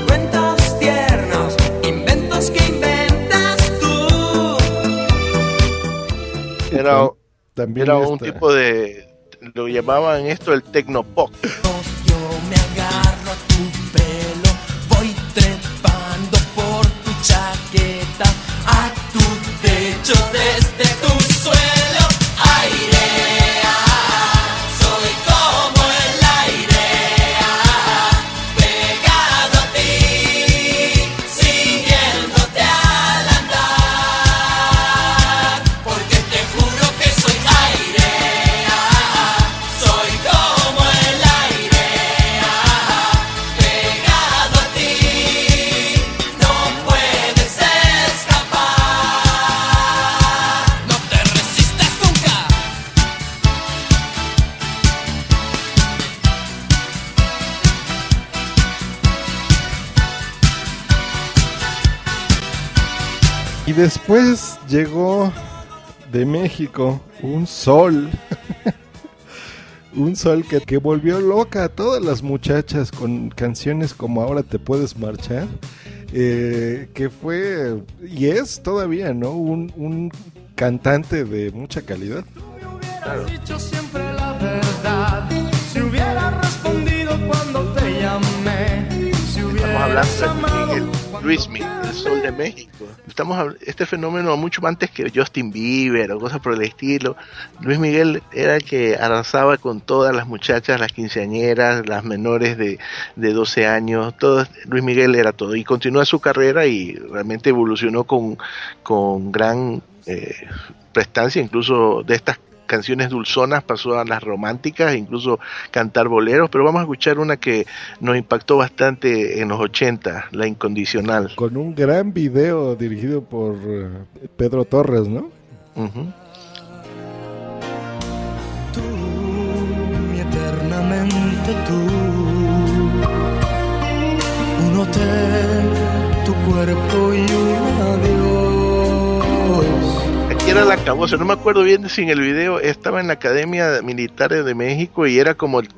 Cuentos tiernos, inventos que inventas tú. Era, también era un esta- tipo de, lo llamaban esto el tecnopop. Yo me agarro a tu pelo, voy trepando por tu chaqueta, a tu techo desde tu después llegó de México un sol. un sol que, que volvió loca a todas las muchachas con canciones como Ahora te puedes marchar. eh, que fue y es todavía, ¿no? Un, un cantante de mucha calidad. dicho siempre la verdad. Si hubiera respondido cuando te llamé. Si Estamos hablando de Miguel Luismi, el sol de México. estamos este fenómeno mucho antes que Justin Bieber o cosas por el estilo. Luis Miguel era el que arrasaba con todas las muchachas, las quinceañeras, las menores de, de 12 años, todas, Luis Miguel era todo. Y continúa su carrera y realmente evolucionó con, con gran eh, prestancia, incluso de estas canciones dulzonas pasó a las románticas, incluso cantar boleros, pero vamos a escuchar una que nos impactó bastante en los 80, La Incondicional. Con un gran video dirigido por eh, Pedro Torres, ¿no? Ujú. y eternamente tú. Un hotel, tu cuerpo y un adiós. Aquí era la cabosa, no me acuerdo bien si en el video estaba en la Academia Militar de México y era como el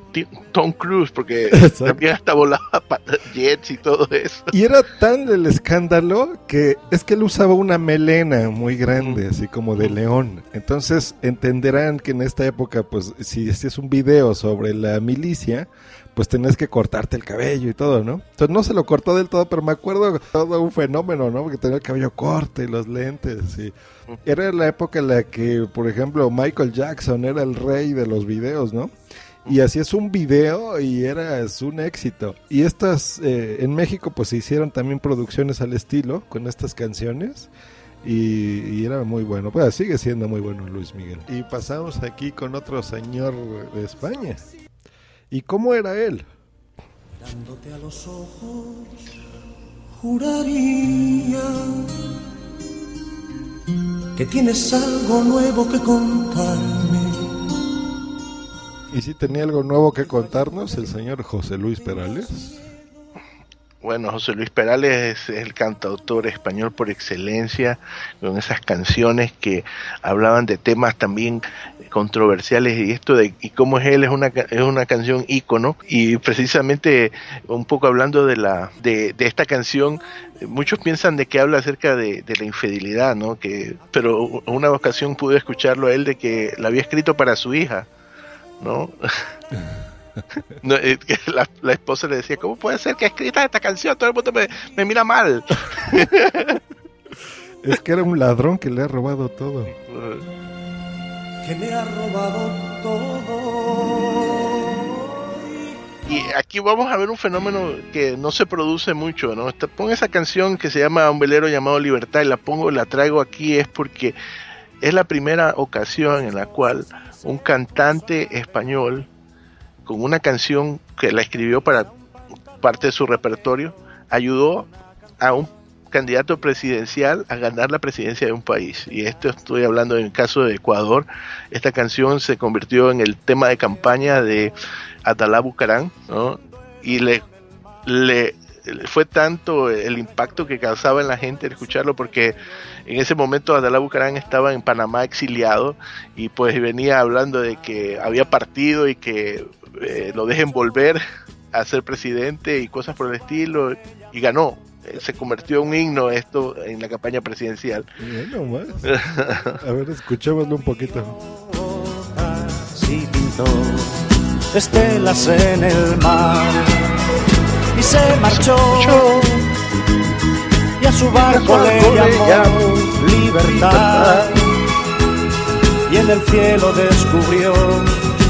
Tom Cruise, porque Exacto. también hasta volaba jets y todo eso. Y era tan el escándalo que es que él usaba una melena muy grande, así como de león. Entonces entenderán que en esta época, pues si este es un video sobre la milicia, pues tenés que cortarte el cabello y todo, ¿no? Entonces no se lo cortó del todo, pero me acuerdo todo un fenómeno, ¿no? Porque tenía el cabello corto y los lentes. Y era la época en la que, por ejemplo, Michael Jackson era el rey de los videos, ¿no? Y así es un video y era un éxito. Y estas, eh, en México pues se hicieron también producciones al estilo con estas canciones. Y, y era muy bueno. Pues sigue siendo muy bueno Luis Miguel. Y pasamos aquí con otro señor de España. ¿Y cómo era él? Mirándote a los ojos, juraría que tienes algo nuevo que contarme. Y si tenía algo nuevo que contarnos el señor José Luis Perales. Bueno, José Luis Perales es el cantautor español por excelencia, con esas canciones que hablaban de temas también controversiales y esto de y cómo es él es una es una canción ícono. Y precisamente un poco hablando de la de, de esta canción muchos piensan de que habla acerca de, de la infidelidad no que pero una ocasión pude escucharlo a él de que la había escrito para su hija no No, que la, la esposa le decía, ¿cómo puede ser que escrita esta canción? Todo el mundo me, me mira mal. Es que era un ladrón que le ha robado todo. que me ha robado todo. Y aquí vamos a ver un fenómeno que no se produce mucho, ¿no? Pon esa canción que se llama Un velero llamado Libertad y la pongo, la traigo aquí es porque es la primera ocasión en la cual un cantante español con una canción que la escribió para parte de su repertorio ayudó a un candidato presidencial a ganar la presidencia de un país. Y esto estoy hablando en el caso de Ecuador. Esta canción se convirtió en el tema de campaña de Atalá Bucarán, ¿no? Y le, le fue tanto el impacto que causaba en la gente escucharlo porque en ese momento Adalá Bucarán estaba en Panamá exiliado y pues venía hablando de que había partido y que eh, lo dejen volver a ser presidente y cosas por el estilo y ganó Eh, se convirtió en un himno esto en la campaña presidencial Bueno, más. A ver, escuchémoslo un poquito. pintó estelas en el mar y se marchó. Y a su barco le llamó libertad. y en el cielo descubrió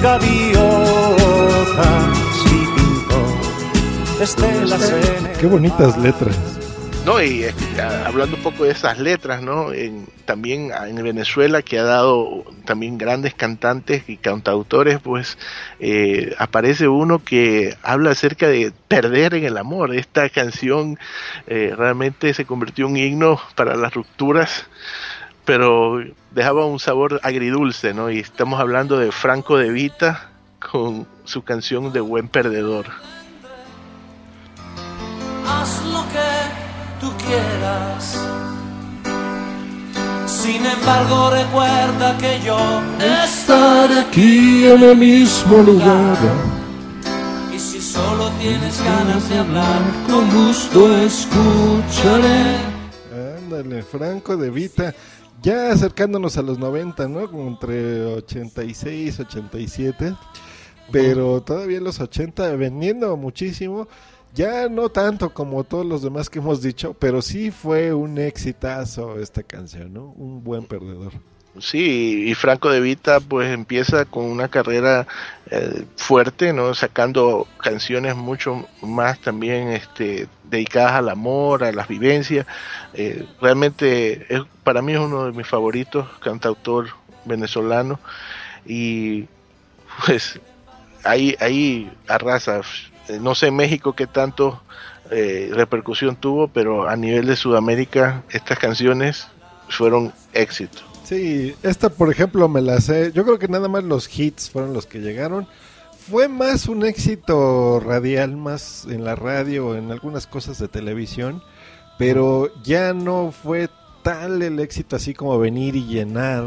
gaviotas y pintó estelas en el Qué bonitas letras. No, y eh, hablando un poco de esas letras, ¿no? También en Venezuela, que ha dado también grandes cantantes y cantautores, pues eh, aparece uno que habla acerca de perder en el amor. Esta canción eh, realmente se convirtió en un himno para las rupturas, pero dejaba un sabor agridulce, ¿no? Y estamos hablando de Franco de Vita con su canción de Buen Perdedor. Tú quieras. Sin embargo, recuerda que yo estaré aquí en el mismo lugar. Y si solo tienes ganas de hablar, con gusto escucharé. Ándale, Franco de Vita. Ya acercándonos a los 90, ¿no? Como entre 86, 87. Pero todavía en los 80 vendiendo muchísimo. Ya no tanto como todos los demás que hemos dicho, pero sí fue un exitazo esta canción, ¿no? Un buen perdedor. Sí, y Franco de Vita pues empieza con una carrera eh, fuerte, ¿no? Sacando canciones mucho más también este, dedicadas al amor, a las vivencias. Eh, realmente es, para mí es uno de mis favoritos, cantautor venezolano. Y pues ahí, ahí arrasa. Eh, No sé en México qué tanto eh, repercusión tuvo, pero a nivel de Sudamérica estas canciones fueron éxito. Sí, esta por ejemplo me la sé. Yo creo que nada más los hits fueron los que llegaron. Fue más un éxito radial, más en la radio, en algunas cosas de televisión, pero ya no fue tal el éxito así como venir y llenar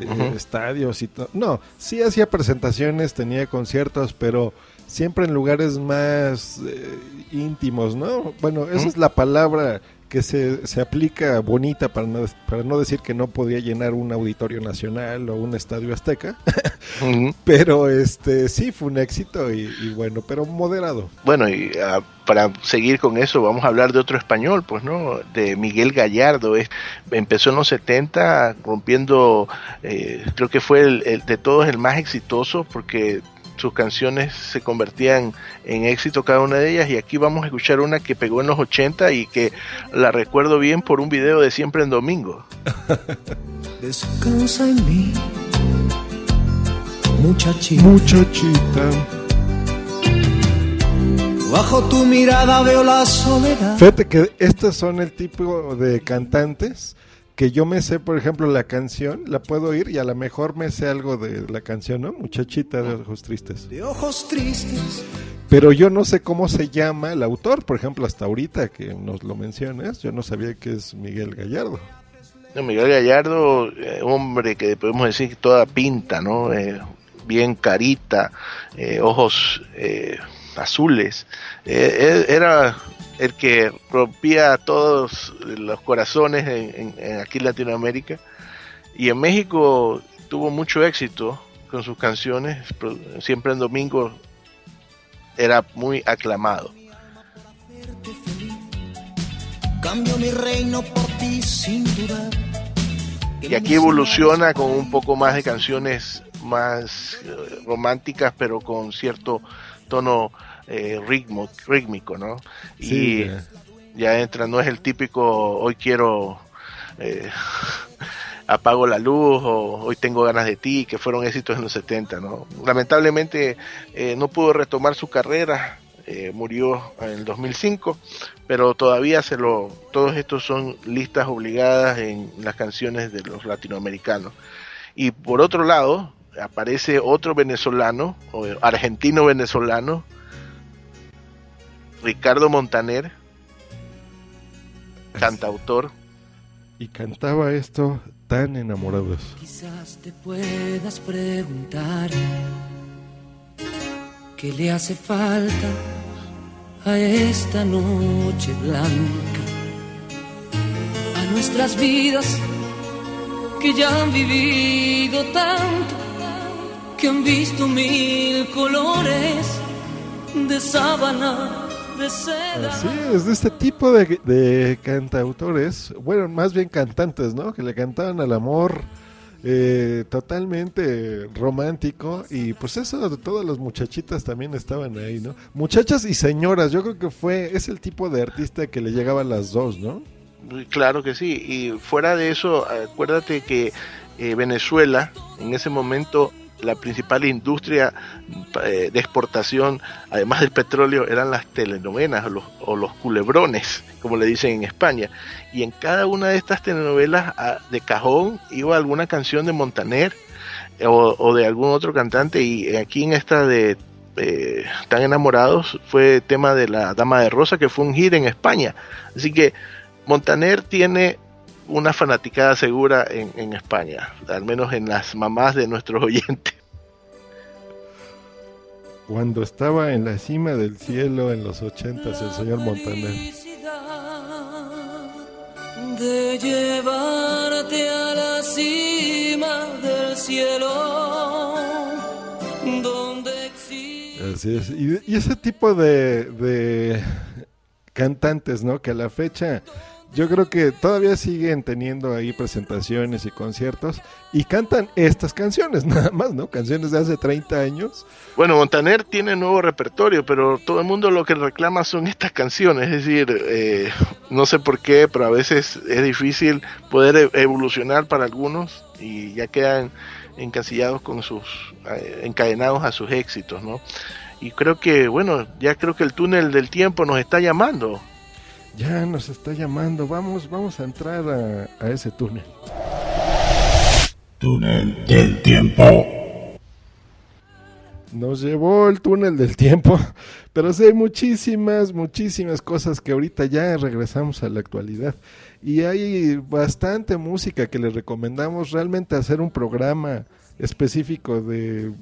eh, estadios y todo. No, sí hacía presentaciones, tenía conciertos, pero siempre en lugares más eh, íntimos, ¿no? Bueno, esa es la palabra que se, se aplica bonita para no, para no decir que no podía llenar un auditorio nacional o un estadio azteca, pero este sí fue un éxito y, y bueno, pero moderado. Bueno, y ah, para seguir con eso, vamos a hablar de otro español, pues, ¿no? De Miguel Gallardo. Es, empezó en los 70 rompiendo, eh, creo que fue el, el de todos el más exitoso porque sus canciones se convertían en éxito cada una de ellas y aquí vamos a escuchar una que pegó en los 80 y que la recuerdo bien por un video de Siempre en Domingo. Descansa en mí, muchachita. Muchachita. Bajo tu mirada veo la soledad. Fíjate que estos son el tipo de cantantes que yo me sé, por ejemplo, la canción, la puedo oír y a lo mejor me sé algo de la canción, ¿no? Muchachita de ojos tristes. De ojos tristes. Pero yo no sé cómo se llama el autor, por ejemplo, hasta ahorita que nos lo mencionas, yo no sabía que es Miguel Gallardo. No, Miguel Gallardo, eh, hombre que podemos decir que toda pinta, ¿no? Eh, bien carita, eh, ojos eh, azules. Eh, era el que rompía todos los corazones en, en- en aquí en Latinoamérica. Y en México tuvo mucho éxito con sus canciones. Siempre en domingo era muy aclamado. Cambio mi reino por ti sin dudar. Y aquí evoluciona con un poco más de canciones más eh, románticas, pero con cierto tono eh, ritmo, rítmico, ¿no? Sí, y ya. ya entra, no es el típico hoy quiero eh, apago la luz o hoy tengo ganas de ti, que fueron éxitos en los 70, ¿no? Lamentablemente eh, no pudo retomar su carrera, eh, murió en el 2005, pero todavía se lo, todos estos son listas obligadas en las canciones de los latinoamericanos. Y por otro lado, aparece otro venezolano, o argentino venezolano, Ricardo Montaner, cantautor. Y cantaba esto tan enamorados. Quizás te puedas preguntar qué le hace falta a esta noche blanca, a nuestras vidas que ya han vivido tanto, que han visto mil colores de sábana, de seda. Así es, de este tipo de, de cantautores, bueno, más bien cantantes, ¿no? Que le cantaban al amor eh, totalmente romántico y pues eso, todas las muchachitas también estaban ahí, ¿no? Muchachas y señoras, yo creo que fue, es el tipo de artista que le llegaba a las dos, ¿no? Claro que sí, y fuera de eso, acuérdate que eh, Venezuela en ese momento la principal industria eh, de exportación, además del petróleo, eran las telenovelas o los, culebrones, como le dicen en España. Y en cada una de estas telenovelas a- de cajón iba alguna canción de Montaner eh, o, o de algún otro cantante. Y aquí en esta de eh, Tan enamorados fue tema de la Dama de Rosa, que fue un hit en España. Así que Montaner tiene una fanaticada segura en, en España, al menos en las mamás de nuestros oyentes. Cuando estaba en la cima del cielo en los ochentas el señor Montaner. de llevarte a la cima del cielo donde existe Así es. Y, y ese tipo de, de cantantes, ¿no? Que a la fecha yo creo que todavía siguen teniendo ahí presentaciones y conciertos y cantan estas canciones, nada más, ¿no? Canciones de hace 30 años. Bueno, Montaner tiene nuevo repertorio, pero todo el mundo lo que reclama son estas canciones. Es decir, eh, no sé por qué, pero a veces es difícil poder e- evolucionar para algunos y ya quedan encasillados con sus, eh, encadenados a sus éxitos, ¿no? Y creo que, bueno, ya creo que el túnel del tiempo nos está llamando. Ya nos está llamando, vamos, vamos a entrar a, a ese túnel. Túnel del tiempo. Nos llevó el túnel del tiempo, pero sí hay muchísimas, muchísimas cosas que ahorita ya regresamos a la actualidad. Y hay bastante música que les recomendamos realmente hacer un programa específico de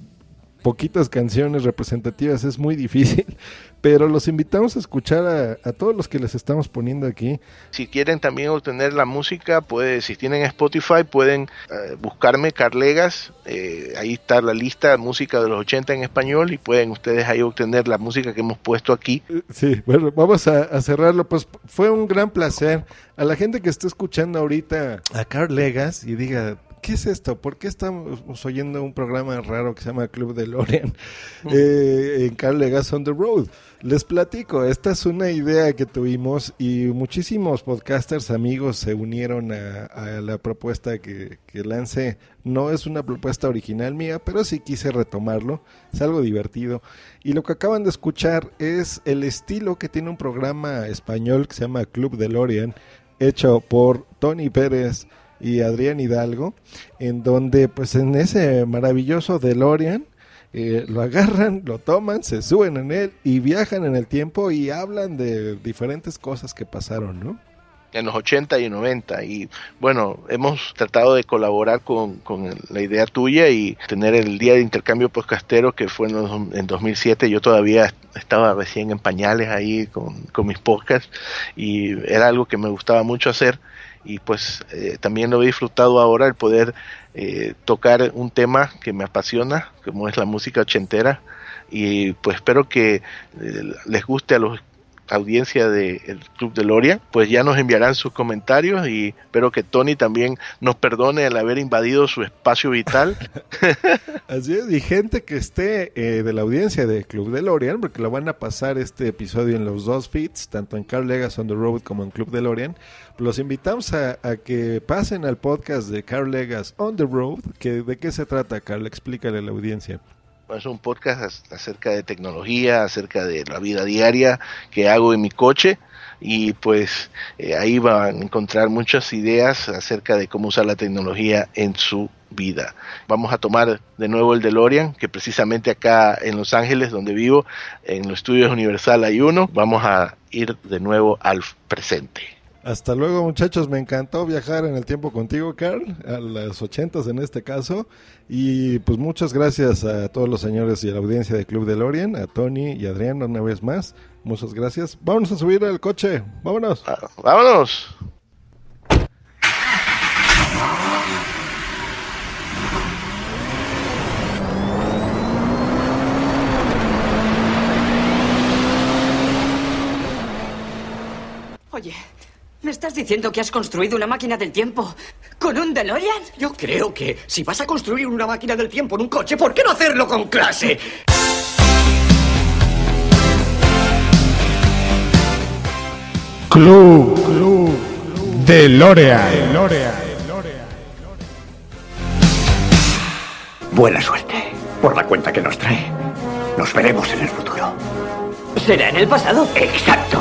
poquitas canciones representativas es muy difícil, pero los invitamos a escuchar a, a todos los que les estamos poniendo aquí. Si quieren también obtener la música, pues si tienen Spotify pueden eh, buscarme Carlegas, eh, ahí está la lista de música de los 80 en español y pueden ustedes ahí obtener la música que hemos puesto aquí. Sí, bueno, vamos a, a cerrarlo. Pues fue un gran placer. A la gente que está escuchando ahorita a Carl Legas y diga, ¿qué es esto? ¿Por qué estamos oyendo un programa raro que se llama Club de Lorian eh, en Carl Legas on the Road? Les platico, esta es una idea que tuvimos y muchísimos podcasters amigos se unieron a, a la propuesta que, que lancé. No es una propuesta original mía, pero sí quise retomarlo. Es algo divertido. Y lo que acaban de escuchar es el estilo que tiene un programa español que se llama Club de Lorian, hecho por Tony Pérez y Adrián Hidalgo, en donde pues en ese maravilloso DeLorean eh, lo agarran, lo toman, se suben en él y viajan en el tiempo y hablan de diferentes cosas que pasaron, ¿no? en los 80 y 90 y bueno, hemos tratado de colaborar con, con la idea tuya y tener el día de intercambio podcastero que fue en, los- en 2007, yo todavía estaba recién en pañales ahí con, con mis podcasts y era algo que me gustaba mucho hacer y pues eh, también lo he disfrutado ahora el poder eh, tocar un tema que me apasiona como es la música ochentera y pues espero que eh, les guste a los audiencia del Club de Loria, pues ya nos enviarán sus comentarios y espero que Tony también nos perdone el haber invadido su espacio vital. Así es, y gente que esté eh, de la audiencia de Club de Lorian, porque lo van a pasar este episodio en los dos feeds, tanto en Carl Legas on the Road como en Club de Lorian. Los invitamos a, a que pasen al podcast de Carl Legas on the Road. Que, ¿De qué se trata, Carl? Explícale a la audiencia. Es un podcast ac- acerca de tecnología, acerca de la vida diaria que hago en mi coche y pues eh, ahí van a encontrar muchas ideas acerca de cómo usar la tecnología en su vida. Vamos a tomar de nuevo el DeLorean, que precisamente acá en Los Ángeles, donde vivo, en los estudios Universal hay uno, vamos a ir de nuevo al presente. Hasta luego, muchachos. Me encantó viajar en el tiempo contigo, Carl, a las ochentas en este caso. Y pues muchas gracias a todos los señores y a la audiencia de Club de Lorian, a Tony y Adrián una vez más. Muchas gracias. Vámonos a subir al coche. Vámonos. Vámonos. Oye, ¿me estás diciendo que has construido una máquina del tiempo con un DeLorean? Yo creo que si vas a construir una máquina del tiempo en un coche, ¿por qué no hacerlo con clase? Club, Club de Loreal. Buena suerte por la cuenta que nos trae. Nos veremos en el futuro. ¿Será en el pasado? Exacto.